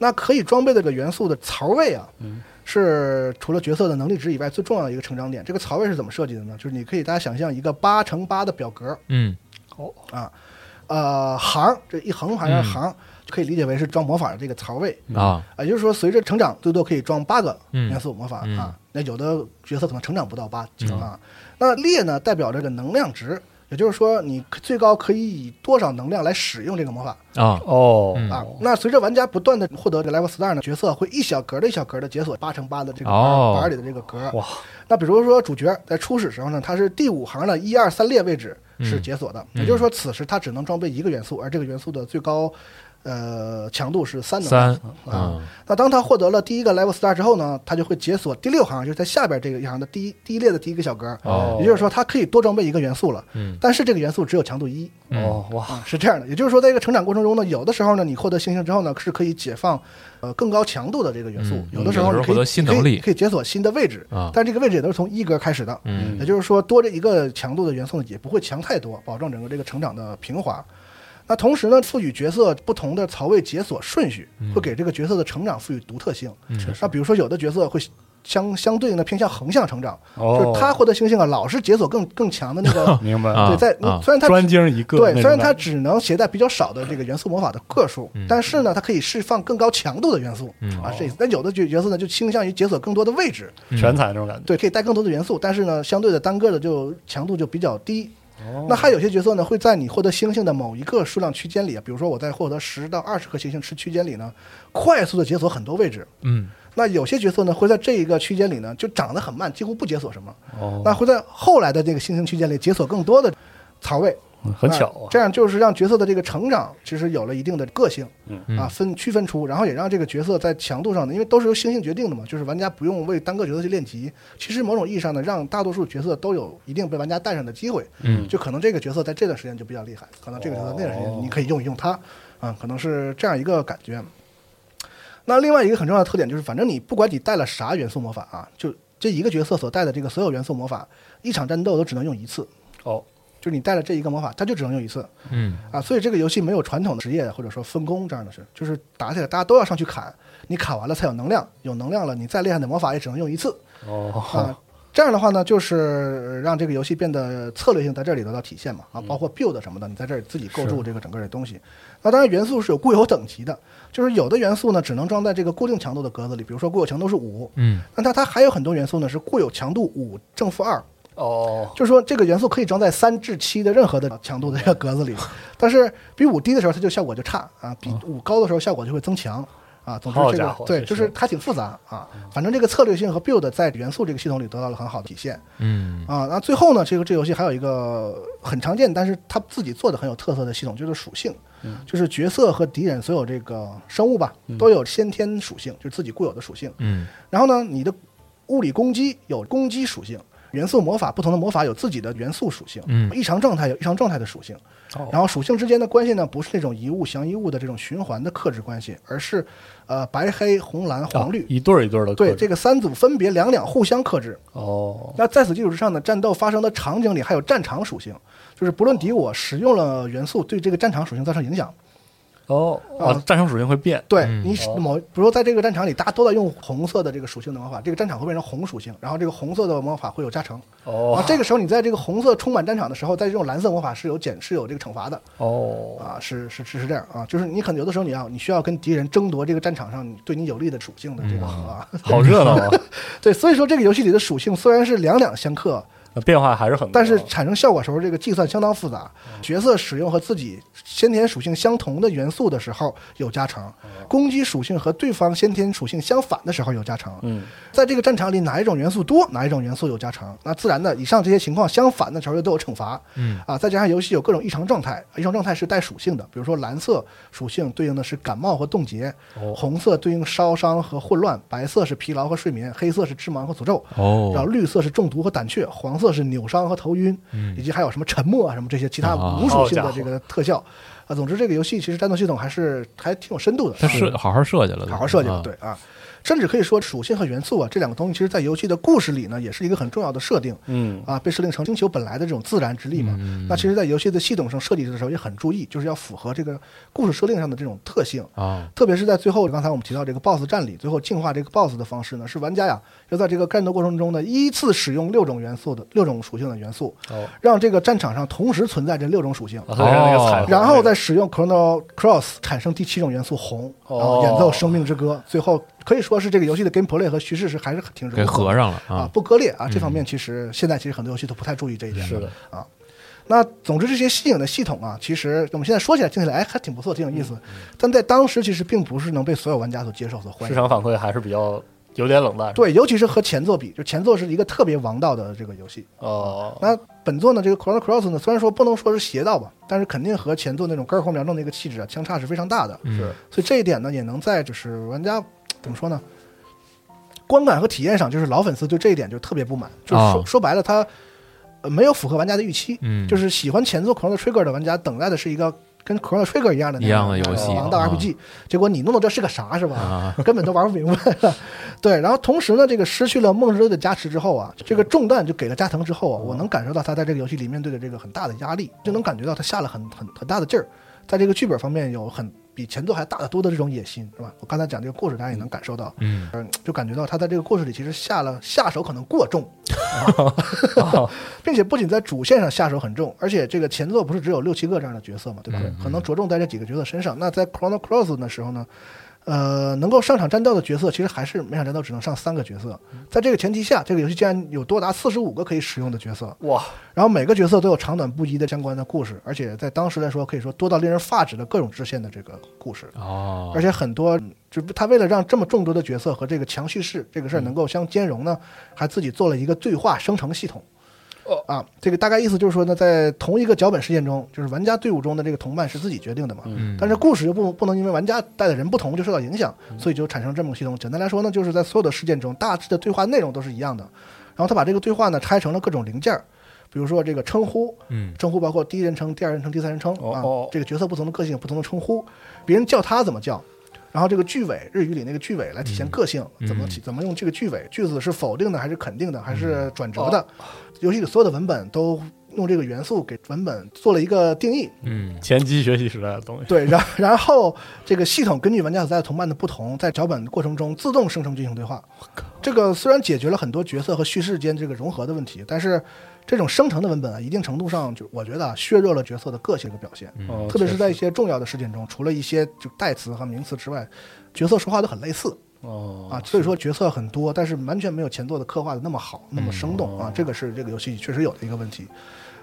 那可以装备的这个元素的槽位啊，嗯是除了角色的能力值以外最重要的一个成长点。这个槽位是怎么设计的呢？就是你可以大家想象一个八乘八的表格，嗯哦啊，呃，行这一横排的嗯行，就可以理解为是装魔法的这个槽位啊，啊，也就是说，随着成长，最多可以装八个嗯元素魔法、嗯啊。那有的角色可能成长不到八啊。那列呢，代表这个能量值，也就是说你最高可以以多少能量来使用这个魔法啊，哦嗯啊。那随着玩家不断的获得这 level star 呢，角色会一小格的一小格的解锁八乘八的这个哦板儿里的这个格。哇，那比如说主角在初始时候呢，他是第五行的一二三列位置是嗯解锁的，嗯也就是说此时他只能装备一个元素，而这个元素的最高呃强度是三能三啊。嗯。那当他获得了第一个 level star 之后呢，他就会解锁第六行，就是在下边这个一行的第一第一列的第一个小格。哦。也就是说，他可以多装备一个元素了，嗯。但是这个元素只有强度一。哦哇，啊，是这样的。也就是说，在一个成长过程中呢，有的时候呢，你获得星星之后呢，是可以解放呃更高强度的这个元素；嗯有的时候你可以有的时候获得新能力。可以可以解锁新的位置。啊。但这个位置也都是从一格开始的。嗯。也就是说，多这一个强度的元素呢，也不会强太多，保证整个这个成长的平滑。那同时呢，赋予角色不同的槽位解锁顺序，会给这个角色的成长赋予独特性。嗯那比如说，有的角色会相相对应的偏向横向成长，哦。就是他获得星星啊，老是解锁更更强的那个。明白。啊对，在啊虽然他专精一个对，虽然他只能携带比较少的这个元素魔法的个数，嗯。但是呢，它可以释放更高强度的元素、嗯。啊，是这意思。那有的角角色呢，就倾向于解锁更多的位置，全彩那种感觉，对，可以带更多的元素，但是呢，相对的单个的就强度就比较低。哦那还有些角色呢，会在你获得星星的某一个数量区间里，比如说我在获得十到二十颗星星区区间里呢，快速的解锁很多位置。嗯那有些角色呢，会在这一个区间里呢，就长得很慢，几乎不解锁什么。哦，那会在后来的这个星星区间里解锁更多的槽位。很巧啊，啊这样就是让角色的这个成长其实有了一定的个性，嗯啊，分区分出，然后也让这个角色在强度上呢，因为都是由星星决定的嘛，就是玩家不用为单个角色去练级，其实某种意义上呢，让大多数角色都有一定被玩家带上的机会，嗯就可能这个角色在这段时间就比较厉害，可能这个角色那段时间哦你可以用一用它，啊，可能是这样一个感觉。那另外一个很重要的特点就是，反正你不管你带了啥元素魔法啊，就这一个角色所带的这个所有元素魔法，一场战斗都只能用一次，哦，就是你带了这一个魔法，它就只能用一次。嗯。啊，所以这个游戏没有传统的职业或者说分工这样的事，就是打起来大家都要上去砍，你砍完了才有能量，有能量了，你再厉害的魔法也只能用一次。哦，啊。这样的话呢，就是让这个游戏变得策略性在这里得到体现嘛。啊，包括 build 什么的，你在这儿自己构筑这个整个的东西。那当然元素是有固有等级的，就是有的元素呢只能装在这个固定强度的格子里，比如说固有强度是五，嗯。那它它还有很多元素呢是固有强度五正负二，哦，就是说这个元素可以装在三至七的任何的强度的这个格子里，但是比五低的时候它就效果就差啊，比五高的时候效果就会增强啊。总之这个对，就是是它挺复杂啊。反正这个策略性和 build 在元素这个系统里得到了很好的体现嗯啊。那最后呢，这个这个游戏还有一个很常见，但是它自己做的很有特色的系统，就是属性，就是角色和敌人所有这个生物吧都有先天属性，就是自己固有的属性。嗯然后呢，你的物理攻击有攻击属性，元素魔法不同的魔法有自己的元素属性，嗯。异常状态有异常状态的属性，哦。然后属性之间的关系呢，不是那种一物降一物的这种循环的克制关系，而是呃白黑红蓝黄绿。啊，一对儿一对儿的对这个三组分别两两互相克制。哦，那在此基础之上呢，战斗发生的场景里还有战场属性，就是不论敌我使用了元素对这个战场属性造成影响。哦，啊啊，战场属性会变，对嗯。你哦。某，比如说在这个战场里，大家都在用红色的这个属性的魔法，这个战场会变成红属性，然后这个红色的魔法会有加成。哦。啊，这个时候你在这个红色充满战场的时候，在这种蓝色魔法是有减是有这个惩罚的哦，啊，是是是是这样啊，就是你可能有的时候你要你需要跟敌人争夺这个战场上对你有利的属性的这个啊，好热闹啊，对，所以说这个游戏里的属性虽然是两两相克，变化还是很多，但是产生效果时候这个计算相当复杂，角色使用和自己先天属性相同的元素的时候有加成，攻击属性和对方先天属性相反的时候有加成。嗯，在这个战场里，哪一种元素多，哪一种元素有加成，那自然的，以上这些情况相反的时候又都有惩罚。嗯啊，再加上游戏有各种异常状态，异常状态是带属性的，比如说蓝色属性对应的是感冒和冻结，哦红色对应烧伤和混乱，白色是疲劳和睡眠，黑色是致盲和诅咒，然后哦绿色是中毒和胆怯，黄色是扭伤和头晕，嗯。以及还有什么沉默啊什么这些其他啊。无属性的这个特效。啊，总之这个游戏其实战斗系统还是还挺有深度的，它是好好设计了，好好设计了，啊。对啊，甚至可以说属性和元素啊这两个东西，其实在游戏的故事里呢，也是一个很重要的设定嗯，啊，被设定成星球本来的这种自然之力嘛。嗯那其实，在游戏的系统上设计的时候也很注意，就是要符合这个故事设定上的这种特性。啊特别是在最后，刚才我们提到这个 BOSS 战里，最后净化这个 BOSS 的方式呢，是玩家呀要在这个战斗过程中呢，依次使用六种元素的六种属性的元素，哦，让这个战场上同时存在这六种属性。啊所以让那个彩虹那个然后再使用 Chrono Cross 产生第七种元素红，哦然后演奏生命之歌，最后可以说是这个游戏的 gameplay 和叙事是还是挺融给合合上了啊，啊，不割裂啊。这方面其实现在其实很多游戏都不太注意这一点。是的啊，那总之这些新颖的系统啊，其实我们现在说起来听起来哎还挺不错，挺有意思，但在当时其实并不是能被所有玩家所接受、所欢迎。市场反馈还是比较有点冷淡。，对，尤其是和前作比，就前作是一个特别王道的这个游戏。哦，那本作呢，这个 Chrono Cross 呢，虽然说不能说是邪道吧，但是肯定和前作那种根红苗正的一个气质啊，相差是非常大的。嗯是所以这一点呢，也能在就是玩家怎么说呢，观感和体验上，就是老粉丝对这一点就特别不满，就是说、哦说白了，他呃没有符合玩家的预期。嗯，就是喜欢前作 Chrono Trigger 的玩家等待的是一个跟 Chrono Trigger 一样的那一样的游戏王道啊 RPG，、结果你弄的这是个啥是吧？啊，根本都玩不明白了。对，然后同时呢，这个失去了梦之队的加持之后啊，这个重担就给了加藤之后啊，我能感受到他在这个游戏里面对的这个很大的压力，就能感觉到他下了很很很大的劲儿，在这个剧本方面有很比前作还大得多的这种野心，是吧？我刚才讲这个故事，大家也能感受到，嗯嗯，就感觉到他在这个故事里其实下了下手可能过重，并且不仅在主线上下手很重，而且这个前作不是只有六七个这样的角色嘛，对吧？嗯可能着重在这几个角色身上。那在 Chrono Cross 的时候呢，呃，能够上场战斗的角色其实还是每场战斗只能上三个角色。在这个前提下，这个游戏竟然有多达四十五个可以使用的角色，哇，然后每个角色都有长短不一的相关的故事，而且在当时来说，可以说多到令人发指的各种支线的这个故事。哦，而且很多，就是他为了让这么众多的角色和这个强叙事这个事儿能够相兼容呢，还自己做了一个对话生成系统。啊，这个大概意思就是说呢，在同一个脚本事件中，就是玩家队伍中的这个同伴是自己决定的嘛，嗯，但是故事又不不能因为玩家带的人不同就受到影响，所以就产生这么个系统。简单来说呢，就是在所有的事件中，大致的对话内容都是一样的，然后他把这个对话呢拆成了各种零件儿，比如说这个称呼，嗯。称呼包括第一人称、第二人称、第三人称啊这个角色不同的个性、不同的称呼，别人叫他怎么叫，然后这个句尾，日语里那个句尾来体现个性，嗯怎么体怎么用这个句尾，句子是否定的还是肯定的，还嗯。是转折的，游戏里所有的文本都用这个元素给文本做了一个定义，嗯前期学习时代的东西。对，然 然后这个系统根据玩家所在的同伴的不同，在脚本过程中自动生成进行对话。这个虽然解决了很多角色和叙事间这个融合的问题，但是这种生成的文本啊，一定程度上就我觉得啊，削弱了角色的个性的表现。嗯特别是在一些重要的事件中，除了一些就代词和名词之外，角色说话都很类似哦啊，所以说角色很多，但是完全没有前作的刻画的那么好，那么生动啊，这个是这个游戏确实有的一个问题。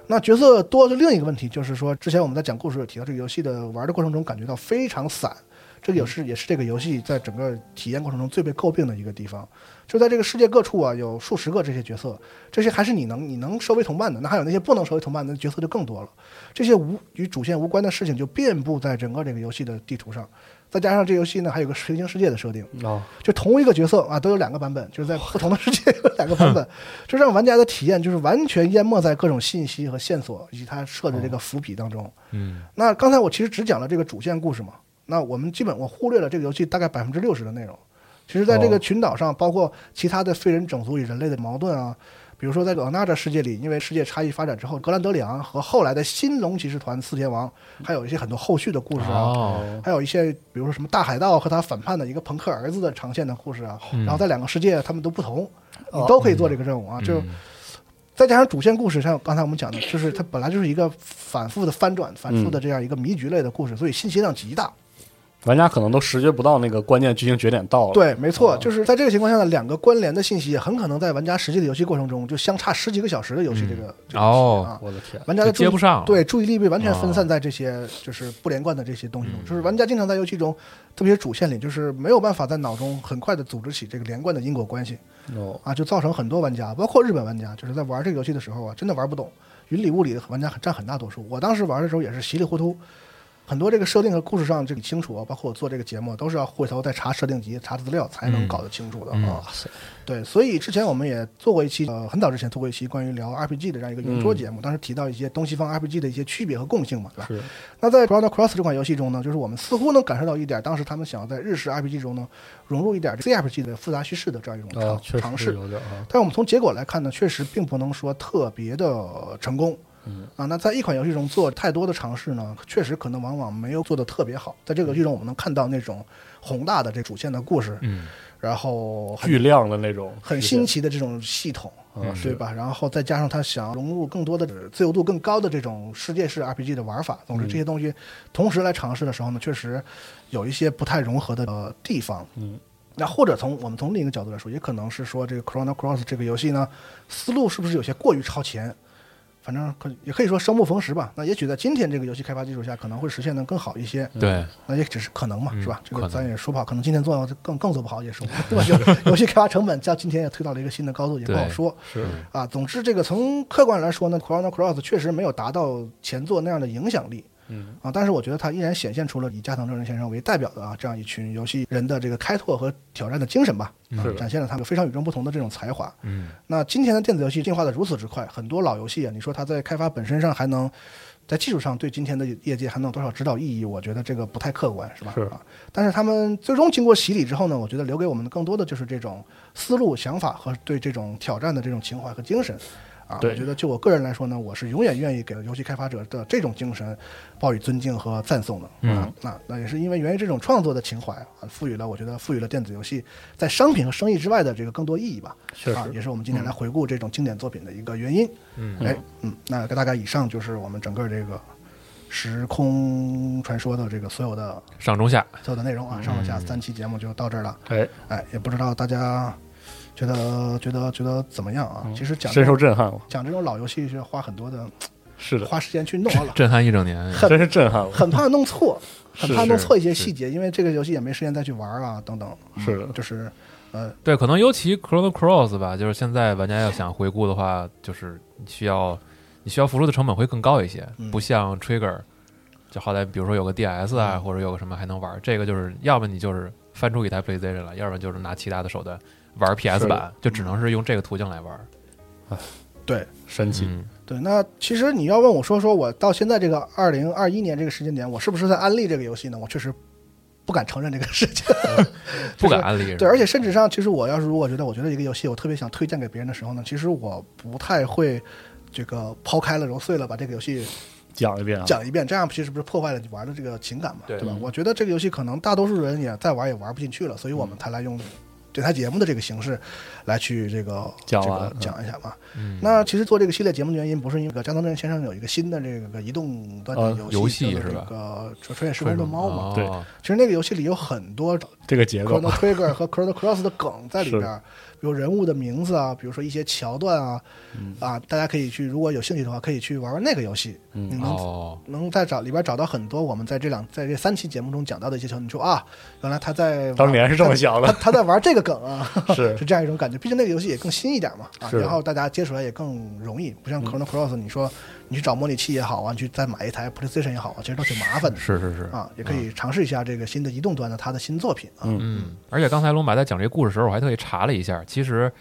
那角色多的另一个问题就是说，之前我们在讲故事有提到，这个游戏的玩的过程中感觉到非常散，这个也是也是这个游戏在整个体验过程中最被诟病的一个地方。就在这个世界各处啊，有数十个这些角色，这些还是你能你能收为同伴的，那还有那些不能收为同伴的角色就更多了。这些无与主线无关的事情就遍布在整个这个游戏的地图上，再加上这游戏呢还有个平行世界的设定，哦，就同一个角色啊，都有两个版本，就是在不同的世界有两个版本，就让玩家的体验就是完全淹没在各种信息和线索以及他设置这个伏笔当中。嗯。那刚才我其实只讲了这个主线故事嘛，那我们基本我忽略了这个游戏大概百分之六十的内容。其实，在这个哦。群岛上，包括其他的非人种族与人类的矛盾啊，比如说在俄纳这世界里，因为世界差异发展之后，格兰德里昂和后来的新龙骑士团四天王，还有一些很多后续的故事啊，哦。还有一些比如说什么大海盗和他反叛的一个朋克儿子的长线的故事啊，嗯。然后在两个世界他们都不同，你哦都可以做这个任务啊，就嗯再加上主线故事，像刚才我们讲的，就是它本来就是一个反复的翻转、反复的这样一个迷局类的故事，所以信息量极大。玩家可能都识觉不到那个关键剧情节点到了。，对，没错，哦就是在这个情况下呢，两个关联的信息也很可能在玩家实际的游戏过程中就相差十几个小时的游戏这个、这个哦。啊，我的天，玩家的接不上对注意力被完全分哦散在这些就是不连贯的这些东西中，嗯。就是玩家经常在游戏中，特别是主线里，就是没有办法在脑中很快的组织起这个连贯的因果关系哦，啊，就造成很多玩家，包括日本玩家，就是在玩这个游戏的时候啊，真的玩不懂，云里雾里的玩家很占很大多数。我当时玩的时候也是稀里糊涂。很多这个设定和故事上这个清楚啊，包括我做这个节目都是要回头再查设定集、查资料才能嗯搞得清楚的嗯啊。对，所以之前我们也做过一期，呃，很早之前做过一期关于聊 RPG 的这样一个圆桌节目，当时提到一些东西方 RPG 的一些区别和共性嘛，对吧？是那在 Chrono Cross 这款游戏中呢，就是我们似乎能感受到一点，当时他们想要在日式 RPG 中呢融入一点 CRPG 的复杂叙事的这样一种尝、尝试。但是我们从结果来看呢，确实并不能说特别的成功。嗯啊，那在一款游戏中做太多的尝试呢，确实可能往往没有做的特别好。在这个游戏中，我们能看到那种宏大的这主线的故事，嗯然后巨量的那种，很新奇的这种系统，嗯，对吧？然后再加上他想融入更多的自由度更高的这种世界式 RPG 的玩法，总之这些东西同时来尝试的时候呢，确实有一些不太融合的呃地方。嗯，那或者从我们从另一个角度来说，也可能是说这个 Chrono Cross 这个游戏呢，思路是不是有些过于超前？反正可也可以说生不逢时吧。那也许在今天这个游戏开发基础下，可能会实现的更好一些。对，那也只是可能嘛，嗯是吧？这个咱也说不好，可能今天做到更更做不好也说不好，对吧？就 游戏开发成本到今天也推到了一个新的高度，也不好说。是啊，总之这个从客观来说呢，Chrono Cross 确实没有达到前作那样的影响力。嗯啊，但是我觉得它依然显现出了以加藤正人先生为代表的啊这样一群游戏人的这个开拓和挑战的精神吧，啊是展现了他们非常与众不同的这种才华。嗯，那今天的电子游戏进化的如此之快，很多老游戏啊，你说它在开发本身上还能在技术上对今天的业界还能有多少指导意义？我觉得这个不太客观，是吧？是啊，但是他们最终经过洗礼之后呢，我觉得留给我们的更多的就是这种思路、想法和对这种挑战的这种情怀和精神。啊，我觉得就我个人来说呢，我是永远愿意给游戏开发者的这种精神报以尊敬和赞颂的。嗯啊，那那也是因为源于这种创作的情怀啊，赋予了我觉得赋予了电子游戏在商品和生意之外的这个更多意义吧。确实啊，也是我们今天来回顾这种经典作品的一个原因。嗯哎，嗯，那大概以上就是我们整个这个时空传说的这个所有的上中下，所有的内容啊，上中下嗯三期节目就到这儿了。哎，哎，也不知道大家觉得觉得觉得怎么样啊？嗯其实讲这深受种震撼了，讲这种老游戏是要花很多的 是的，花时间去弄啊，震撼一整年。真是震撼了，很怕弄错，很怕弄错一些细节，因为这个游戏也没时间再去玩啊，等等。嗯是的就是呃，对，可能尤其 Chrono Cross 吧，就是现在玩家要想回顾的话，就是你需要你需要付出的成本会更高一些，嗯不像 Trigger，就好歹比如说有个 DS 啊，嗯或者有个什么还能玩，这个就是要么你就是翻出一台 PlayStation 来，要不然就是拿其他的手段玩 PS 版，就只能是用这个途径来玩。对神奇，嗯，对。那其实你要问我说说我到现在这个二零二一年这个时间点，我是不是在安利这个游戏呢？我确实不敢承认这个事情。不敢安利。对，而且甚至上，其实我要是如果觉得我觉得一个游戏我特别想推荐给别人的时候呢，其实我不太会这个抛开了揉碎了把这个游戏讲一遍啊，讲一遍，这样其实不是破坏了你玩的这个情感嘛，对吧？嗯我觉得这个游戏可能大多数人也再玩也玩不进去了，所以我们才来用对他节目的这个形式来去这个这个讲讲一下吧。嗯那其实做这个系列节目的原因，不是因为加藤正先生有一个新的这个移动端的呃游游戏是吧这个穿穿越时空的猫嘛。哦对其实那个游戏里有很多这个结构 Trigger 和 Chrono Cross 的梗在里边儿，比如人物的名字啊，比如说一些桥段啊，嗯啊，大家可以去，如果有兴趣的话，可以去玩玩那个游戏。嗯你能、哦，能在找里边找到很多我们在这两在这三期节目中讲到的一些桥段。你说啊，原来他在当年是这么想的他他在玩这个梗啊，是 是这样一种感觉。毕竟那个游戏也更新一点嘛，啊，然后大家接触来也更容易，不像 Chrono Cross，你说你去找模拟器也好啊，你去再买一台 PlayStation 也好啊，其实都挺麻烦的。是是是，啊，也可以尝试一下这个新的移动端的它的新作品啊。嗯嗯，而且刚才龙马在讲这个故事的时候，我还特意查了一下，其实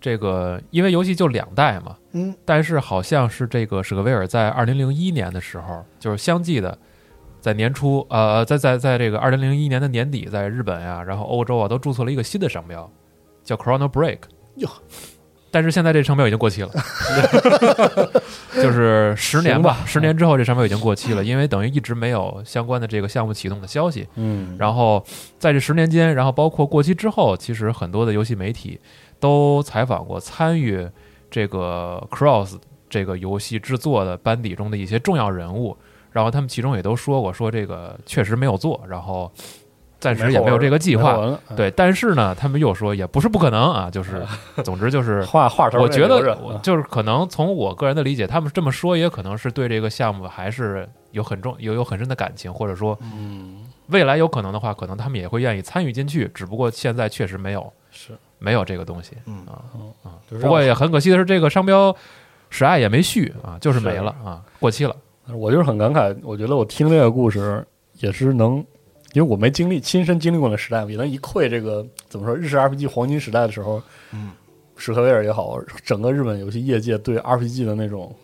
这个因为游戏就两代嘛，嗯但是好像是这个史克威尔在二零零一年的时候，就是相继的在年初，呃，在在在这个二零零一年的年底，在日本呀、然后欧洲啊，都注册了一个新的商标，叫 Chrono Break。哟，但是现在这商标已经过期了，就是十年吧，十年之后这商标已经过期了，因为等于一直没有相关的这个项目启动的消息。嗯，然后在这十年间，然后包括过期之后，其实很多的游戏媒体都采访过参与这个 Cross 这个游戏制作的班底中的一些重要人物，然后他们其中也都说过，说这个确实没有做，然后暂时也没有这个计划。对，但是呢，他们又说也不是不可能啊，就是，总之就是 话话头我觉得就是可能从我个人的理解，他们这么说也可能是对这个项目还是有很重有有很深的感情，或者说嗯未来有可能的话，可能他们也会愿意参与进去，只不过现在确实没有是，没有这个东西嗯啊啊。不过也很可惜的是，这个商标史爱也没续啊，就是没了啊，过期了。我就是很感慨，我觉得我听这个故事也是能，因为我没经历亲身经历过那时代，也能一窥这个怎么说日式 RPG 黄金时代的时候，嗯，史克威尔也好，整个日本游戏业界对 RPG 的那种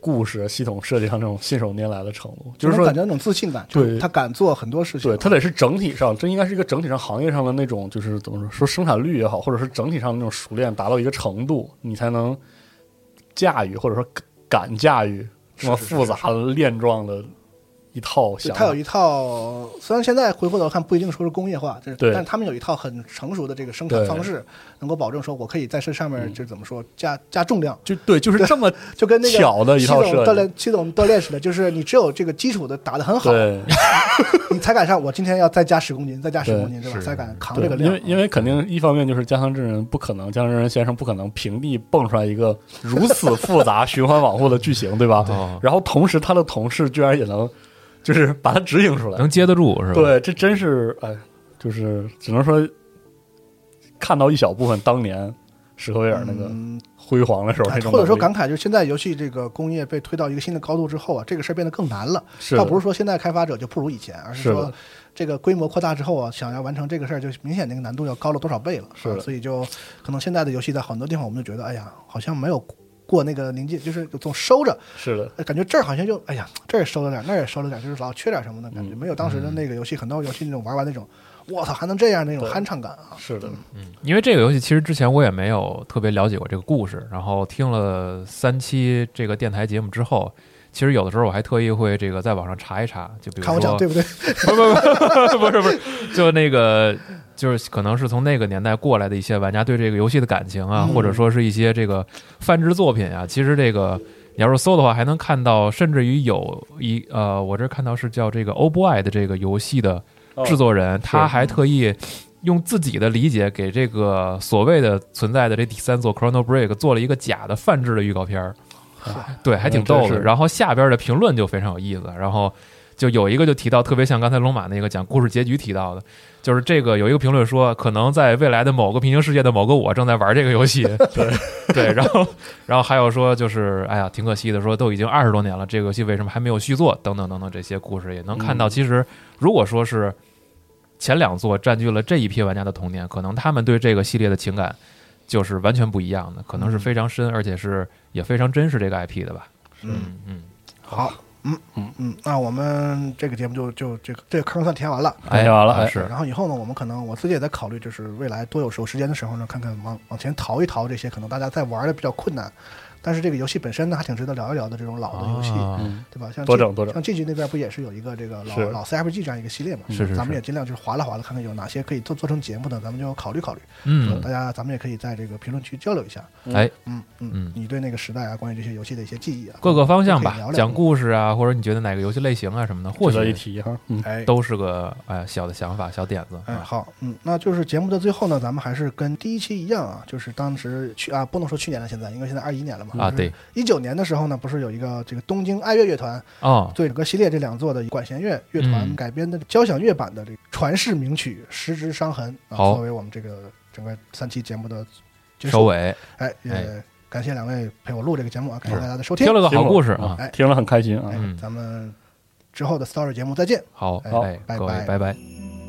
故事系统设计上那种信手拈来的程度，就是说感觉那种自信感，对他敢做很多事情啊。对，他得是整体上，这应该是一个整体上行业上的那种，就是怎么说，说生产率也好，或者是整体上的那种熟练达到一个程度，你才能驾驭或者说敢驾驭这么复杂的链状的一套就想法，它有一套，虽然现在回过头看不一定说是工业化，但是他们有一套很成熟的这个生产方式，能够保证说我可以在这上面就怎么说加加重量，就对，就是这么 就跟那个巧的一套习总设计锻炼习总锻炼似的，就是你只有这个基础的打得很好，你才敢上。我今天要再加十公斤，再加十公斤，对吧？才敢扛这个，量。因为因为肯定一方面就是加藤真人不可能，加藤真人先生不可能平地蹦出来一个如此复杂、循环往复的剧情，对吧？哦然后同时他的同事居然也能，就是把它执行出来，能接得住是吧？，对，这真是哎，就是只能说看到一小部分当年史克威尔那个嗯，辉煌的时候那种或者说感慨，就是现在游戏这个工业被推到一个新的高度之后啊，这个事儿变得更难了。是倒不是说现在开发者就不如以前，而是说这个规模扩大之后啊，想要完成这个事儿，就明显那个难度要高了多少倍了。是啊所以就可能现在的游戏在很多地方，我们就觉得，哎呀，好像没有过那个临界，就是总收着，是的，呃感觉这儿好像就，哎呀，这儿也收了点，那儿也收了点，就是老缺点什么的感觉，嗯。没有当时的那个游戏，很多游戏那种玩完那种，我操，还能这样那种酣畅感啊。是的，嗯。因为这个游戏其实之前我也没有特别了解过这个故事，然后听了三期这个电台节目之后，其实有的时候我还特意会这个在网上查一查，就比如看我讲说对不对？不不不不是不是，就那个就是可能是从那个年代过来的一些玩家对这个游戏的感情啊，嗯或者说是一些这个泛制作品啊，其实这个你要是搜的话，还能看到，甚至于有一呃，我这看到是叫这个 o b o y 的这个游戏的哦制作人，他还特意。用自己的理解给这个所谓的存在的这第三座 Chrono Break 做了一个假的泛制的预告片儿，对，还挺逗的。然后下边的评论就非常有意思，然后就有一个就提到，特别像刚才龙马那个讲故事结局提到的，就是这个有一个评论说，可能在未来的某个平行世界的某个我正在玩这个游戏，对对，然后然后还有说就是哎呀，挺可惜的，说都已经二十多年了，这个游戏为什么还没有续作？等等等等这些故事也能看到，嗯其实如果说是前两座占据了这一批玩家的童年，可能他们对这个系列的情感。就是完全不一样的，可能是非常深，而且是也非常珍视这个 IP 的吧。嗯，嗯。嗯，好，嗯嗯。嗯，那我们这个节目就就这个这个坑算填完了。哎填完了。是。然后以后呢，我们可能我自己也在考虑，就是未来多有时候时间的时候呢，看看往往前淘一淘这些可能大家在玩的比较困难，但是这个游戏本身呢还挺值得聊一聊的这种老的游戏，对吧？像多整多整。像 G G 那边不也是有一个这个老老 CRPG 这样一个系列嘛？是是是。咱们也尽量就是划拉划拉，看看有哪些可以做做成节目的，咱们就考虑考虑。嗯。大家咱们也可以在这个评论区交流一下。哎，嗯嗯嗯。你对那个时代啊，关于这些游戏的一些记忆啊，各个方向吧聊，聊。讲故事啊，或者你觉得哪个游戏类型啊什么的，或值得一许提哈，嗯，哎都是个哎小的想法、小点子。哎，好，嗯，那就是节目的最后呢，咱们还是跟第一期一样啊，就是当时去啊，不能说去年了，现在因为现在二一年了嘛啊，对，一九年的时候呢，不是有一个这个东京爱乐乐团啊，对整个系列这两座的管弦乐乐团嗯。改编的交响乐版的这个传世名曲《十指伤痕》啊，作为我们这个整个三期节目的收。尾，哎，也哎。感谢两位陪我录这个节目啊，感谢大家的收听。听。了个好故事啊，哎听了很开心啊。咱们之后的 story 节目再见。好，拜拜。拜拜。